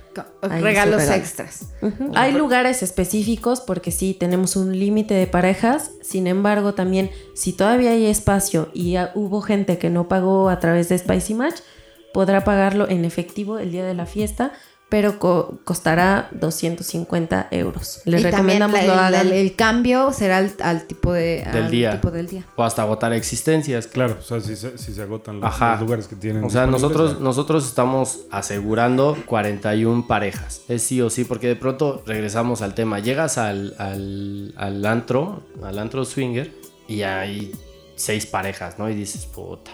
Speaker 2: regalos
Speaker 4: regalo.
Speaker 2: extras.
Speaker 4: Hay lugares específicos porque sí, tenemos un límite de parejas. Sin embargo, también si todavía hay espacio y hubo gente que no pagó a través de Spicy Match, podrá pagarlo en efectivo el día de la fiesta, pero co- costará 250 euros. Les
Speaker 2: y
Speaker 4: recomendamos lo
Speaker 2: el,
Speaker 4: hagan.
Speaker 2: el- el cambio será al, al tipo de
Speaker 5: Del
Speaker 2: al
Speaker 5: día.
Speaker 2: tipo del día.
Speaker 5: O hasta agotar existencias.
Speaker 3: Claro, o sea, si se, si se agotan los,
Speaker 5: Ajá.
Speaker 3: los lugares que tienen.
Speaker 5: O sea, nosotros, nosotros estamos asegurando 41 parejas. Es sí o sí, porque de pronto regresamos al tema. Llegas al, al, al antro, al antro swinger, y hay seis parejas, ¿no? Y dices, puta,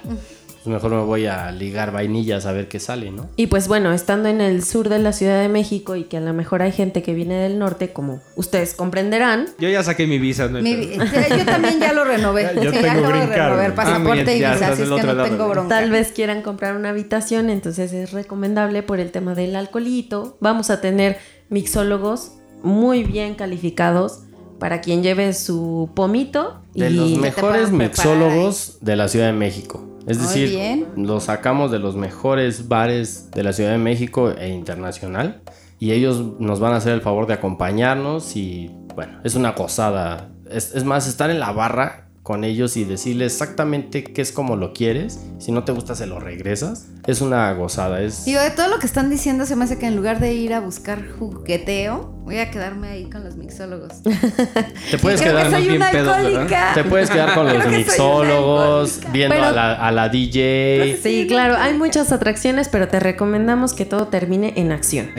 Speaker 5: pues mejor me voy a ligar vainillas a ver qué sale, ¿no?
Speaker 4: Y pues bueno, estando en el sur de la Ciudad de México y que a lo mejor hay gente que viene del norte, como ustedes comprenderán,
Speaker 1: Yo ya saqué mi visa. No hay
Speaker 2: Mi- yo también ya lo renové.
Speaker 3: Ya- ya
Speaker 2: Sí,
Speaker 3: tengo
Speaker 2: acabo de renovar pasaporte
Speaker 1: Ah, bien,
Speaker 2: y visa, así es que no
Speaker 1: lado,
Speaker 2: tengo bronca.
Speaker 4: Tal vez quieran comprar una habitación, entonces es recomendable por el tema del alcoholito. Vamos a tener mixólogos muy bien calificados para quien lleve su pomito.
Speaker 5: De
Speaker 4: y
Speaker 5: los mejores mixólogos de la Ciudad de México. Es decir,
Speaker 2: bien.
Speaker 5: los sacamos de los mejores bares de la Ciudad de México e internacional. Y ellos nos van a hacer el favor de acompañarnos y bueno, es una gozada. Es, es más, estar en la barra con ellos y decirles exactamente qué es como lo quieres. Si no te gusta, se lo regresas. Es una gozada. Es,
Speaker 2: Digo, de todo lo que están diciendo, se me hace que en lugar de ir a buscar jugueteo, voy a quedarme ahí con los mixólogos.
Speaker 5: te puedes
Speaker 2: Creo
Speaker 5: quedar
Speaker 2: que soy
Speaker 1: bien
Speaker 2: una.
Speaker 5: Te puedes quedar con los mixólogos, viendo
Speaker 4: Pero-
Speaker 5: a, la, a la DJ.
Speaker 4: Sí, claro, hay muchas atracciones, pero te recomendamos que todo termine en acción.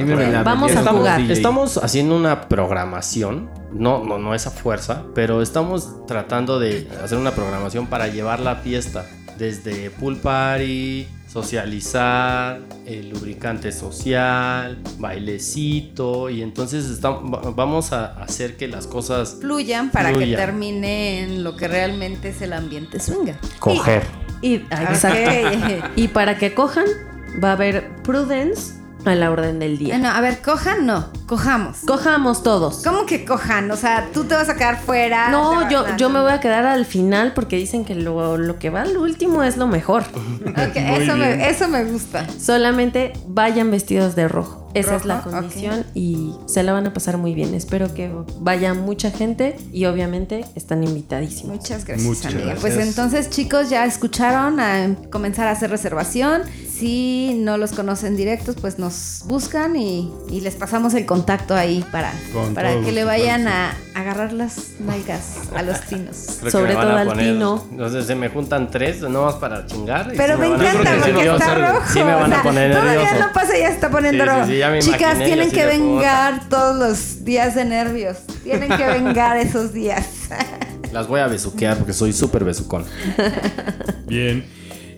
Speaker 4: Vamos a jugar.
Speaker 1: DJ.
Speaker 5: Estamos haciendo una programación, no, no, no esa fuerza, pero estamos tratando de hacer una programación para llevar la fiesta desde pool party, socializar, el lubricante social, bailecito, y entonces estamos, va- vamos a hacer que las cosas
Speaker 2: Fluyan para que termine en lo que realmente es el ambiente swinger.
Speaker 5: coger.
Speaker 4: Y para que cojan, va a haber prudence a la orden del día.
Speaker 2: Bueno, a ver, cojan, no, cojamos.
Speaker 4: Cojamos todos.
Speaker 2: ¿Cómo que cojan? O sea, tú te vas a quedar fuera.
Speaker 4: No, yo, yo me voy a quedar al final porque dicen que lo, lo que va al último es lo mejor.
Speaker 2: Ok, eso, me, eso me gusta.
Speaker 4: Solamente vayan vestidos de rojo. Esa es la condición y se la van a pasar muy bien. Espero que vaya mucha gente y obviamente están invitadísimos.
Speaker 2: Muchas gracias,
Speaker 3: Muchas
Speaker 2: amiga.
Speaker 3: gracias.
Speaker 2: Pues entonces, chicos, ya escucharon a comenzar a hacer reservación. Si no los conocen directos, pues nos buscan y, y les pasamos el contacto ahí para,
Speaker 3: Con
Speaker 2: para que le vayan a agarrar las nalgas a los tinos.
Speaker 5: Creo
Speaker 4: Sobre todo al tino.
Speaker 5: Entonces se me juntan tres, nomás para chingar.
Speaker 2: Pero me encanta porque está rojo.
Speaker 5: Sí me van
Speaker 2: o sea,
Speaker 5: a poner
Speaker 2: Todavía no pasa, ya se está poniendo
Speaker 5: Sí, sí,
Speaker 2: rojo.
Speaker 5: sí, ya me
Speaker 2: Chicas,
Speaker 5: imaginé,
Speaker 2: tienen que
Speaker 5: puta.
Speaker 2: vengar todos los días de nervios. Tienen que vengar esos días.
Speaker 5: Las voy a besuquear porque soy súper besucón.
Speaker 3: Bien.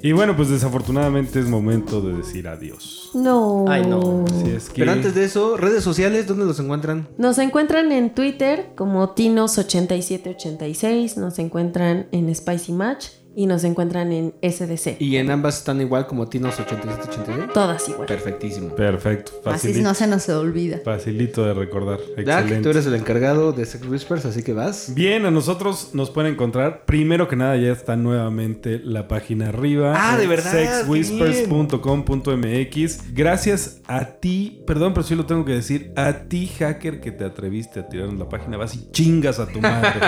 Speaker 3: Y bueno, pues desafortunadamente es momento de decir adiós.
Speaker 4: No.
Speaker 5: Ay, no.
Speaker 3: Así es que...
Speaker 1: Pero antes de eso, redes sociales, ¿dónde los encuentran?
Speaker 4: Nos encuentran en Twitter como Tinos8786, nos encuentran en Spicy Match y nos encuentran en SDC.
Speaker 1: Y en ambas están igual como Tinos8786.
Speaker 4: Todas igual.
Speaker 1: Perfectísimo.
Speaker 3: Perfecto.
Speaker 2: Así
Speaker 3: Facilito,
Speaker 2: no se nos olvida.
Speaker 3: facilito de recordar.
Speaker 1: Dak,
Speaker 3: Excelente.
Speaker 1: tú eres el encargado de Sex Whispers, así que vas.
Speaker 3: Bien, a nosotros nos pueden encontrar. Primero que nada, ya está nuevamente la página arriba.
Speaker 1: Ah, de verdad,
Speaker 3: Sexwhispers.com.mx. Gracias a ti, perdón, pero sí lo tengo que decir, a ti, hacker, que te atreviste a tirarnos la página. Vas y chingas a tu madre.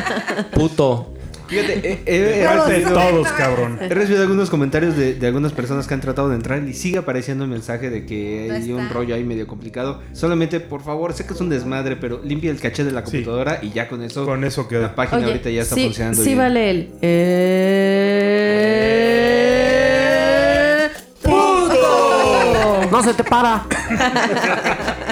Speaker 5: Puto.
Speaker 1: Fíjate, eh, eh,
Speaker 3: Parte de
Speaker 1: he,
Speaker 3: todos, cabrón.
Speaker 1: he recibido algunos comentarios de, de algunas personas que han tratado de entrar y sigue apareciendo el mensaje de que
Speaker 2: No
Speaker 1: hay un rollo ahí medio complicado. Solamente, por favor, sé que es un desmadre, pero limpia el caché de la
Speaker 3: Sí.
Speaker 1: computadora y ya con eso,
Speaker 3: Con eso queda.
Speaker 1: la página
Speaker 4: Oye,
Speaker 1: ahorita ya está
Speaker 4: sí,
Speaker 1: funcionando
Speaker 4: Sí
Speaker 1: bien.
Speaker 4: vale el... Eh... ¡Puto!
Speaker 5: No se te para.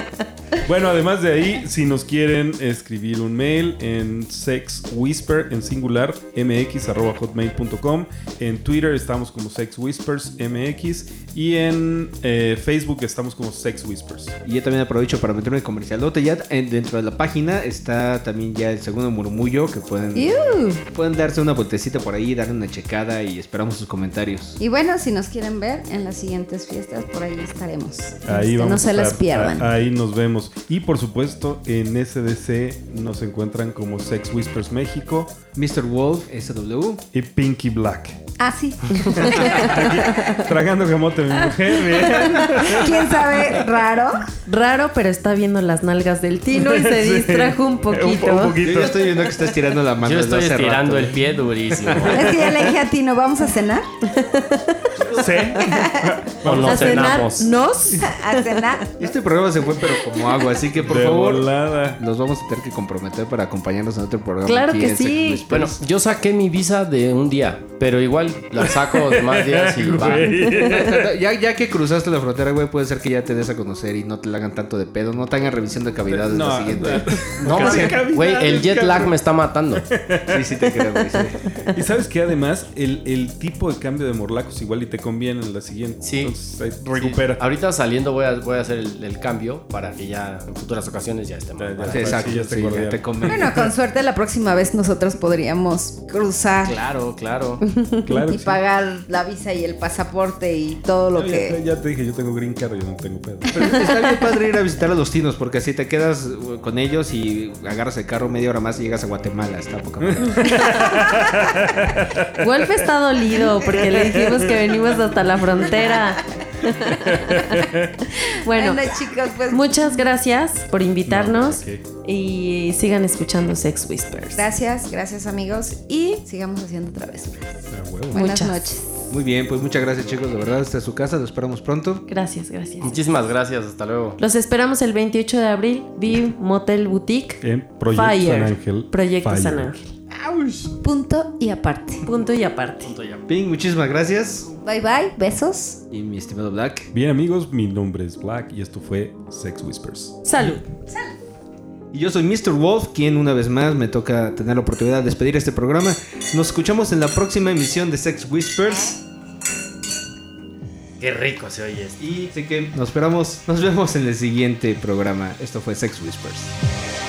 Speaker 3: Bueno, además de ahí, si nos quieren escribir un mail en sexwhisper en singular mx arroba hotmail.com. En Twitter estamos como Sex Whispers MX y en eh, Facebook estamos como Sex Whispers.
Speaker 1: Y yo también aprovecho para meterme en comercialote. Ya en- dentro de la página está también ya el segundo murmullo que pueden, pueden darse una vueltecita por ahí, darle una checada y esperamos sus comentarios.
Speaker 2: Y bueno, si nos quieren ver en las siguientes fiestas, por ahí estaremos.
Speaker 3: Ahí
Speaker 2: Este,
Speaker 3: vamos
Speaker 2: no se
Speaker 3: a
Speaker 2: las pierdan.
Speaker 3: A- Ahí nos vemos. Y por supuesto, en SDC nos encuentran como Sex Whispers México
Speaker 1: Mr. Wolf, SW.
Speaker 3: y Pinky Black.
Speaker 2: Ah, sí.
Speaker 3: Tragando camote, mi mujer. bien.
Speaker 2: ¿Quién sabe? Raro.
Speaker 4: Raro, pero está viendo las nalgas del Tino y se
Speaker 3: Sí.
Speaker 4: distrajo un poquito.
Speaker 3: Un, po- un
Speaker 1: Yo
Speaker 3: poquito.
Speaker 1: ya estoy viendo que estás tirando la mano.
Speaker 5: Yo estoy
Speaker 1: hace
Speaker 5: estirando
Speaker 1: rato.
Speaker 5: el pie durísimo.
Speaker 2: Es que ya le dije a Tino, ¿vamos a cenar?
Speaker 3: Sí.
Speaker 5: O
Speaker 4: ¿A cenar?
Speaker 5: cenamos.
Speaker 4: ¿Nos?
Speaker 2: ¿A cenar?
Speaker 1: Este programa se fue pero como agua, así que por
Speaker 3: De
Speaker 1: favor
Speaker 3: volada.
Speaker 1: nos vamos a tener que comprometer para acompañarnos en otro programa.
Speaker 4: Claro
Speaker 1: aquí
Speaker 4: que
Speaker 1: en
Speaker 4: sí.
Speaker 5: Bueno, yo saqué mi visa de un día, pero igual la saco de más días y va.
Speaker 1: Ya, ya que cruzaste la frontera, güey, puede ser que ya te des a conocer y no te la hagan tanto de pedo, no te hagan revisión de cavidades
Speaker 3: No,
Speaker 1: la siguiente.
Speaker 5: No, man,
Speaker 3: cavidades,
Speaker 5: güey, el jet lag me está matando.
Speaker 1: Sí, sí te creo, güey. sí.
Speaker 3: Y sabes que además el, el tipo de cambio de morlacos igual y te conviene en la siguiente.
Speaker 5: Sí.
Speaker 3: Entonces ahí recupera.
Speaker 5: Sí, Ahorita saliendo voy a, voy a hacer el, el cambio para que ya en futuras ocasiones ya esté.
Speaker 1: Sí, exacto,
Speaker 3: Sí, ya
Speaker 1: te conviene.
Speaker 2: Bueno, con suerte la próxima vez nosotros podríamos cruzar
Speaker 5: Claro, claro.
Speaker 3: Claro.
Speaker 2: y
Speaker 3: sí.
Speaker 2: pagar la visa y el pasaporte y todo lo
Speaker 3: No,
Speaker 2: que...
Speaker 3: ya te dije, yo tengo green card y yo no tengo pedo.
Speaker 1: Pero está bien padre ir a visitar a los tinos porque así te quedas uh, con ellos y agarras el carro media hora más y llegas a Guatemala. Está poca madre.
Speaker 4: Wolf está dolido porque le dijimos que venimos hasta la frontera. bueno,
Speaker 2: Bueno, chicos, pues
Speaker 4: muchas gracias por invitarnos y sigan escuchando Sex Whispers.
Speaker 2: gracias, gracias amigos y sigamos haciendo travesuras.
Speaker 3: Ah, huevo.
Speaker 2: Buenas
Speaker 4: Muchas.
Speaker 2: noches.
Speaker 1: Muy bien, pues muchas gracias chicos, de verdad, es su casa, lo esperamos pronto.
Speaker 4: Gracias, gracias.
Speaker 5: Muchísimas gracias, hasta luego.
Speaker 4: Los esperamos el 28 de abril, Viv Motel Boutique.
Speaker 3: En Proyecto
Speaker 4: Fire.
Speaker 3: San Ángel.
Speaker 4: Proyecto
Speaker 3: Fire.
Speaker 4: San Ángel.
Speaker 2: Punto y aparte.
Speaker 4: Punto y aparte.
Speaker 1: Ping, muchísimas gracias.
Speaker 2: Bye bye, besos.
Speaker 1: Y mi estimado Black.
Speaker 3: Bien amigos, mi nombre es Black y esto fue Sex Whispers.
Speaker 4: Salud.
Speaker 1: Y yo soy Mr. Wolf, quien una vez más me toca tener la oportunidad de despedir este programa. Nos escuchamos en la próxima emisión de Sex Whispers.
Speaker 5: Qué rico se oye esto.
Speaker 1: Y así que nos esperamos, nos vemos en el siguiente programa. Esto fue Sex Whispers.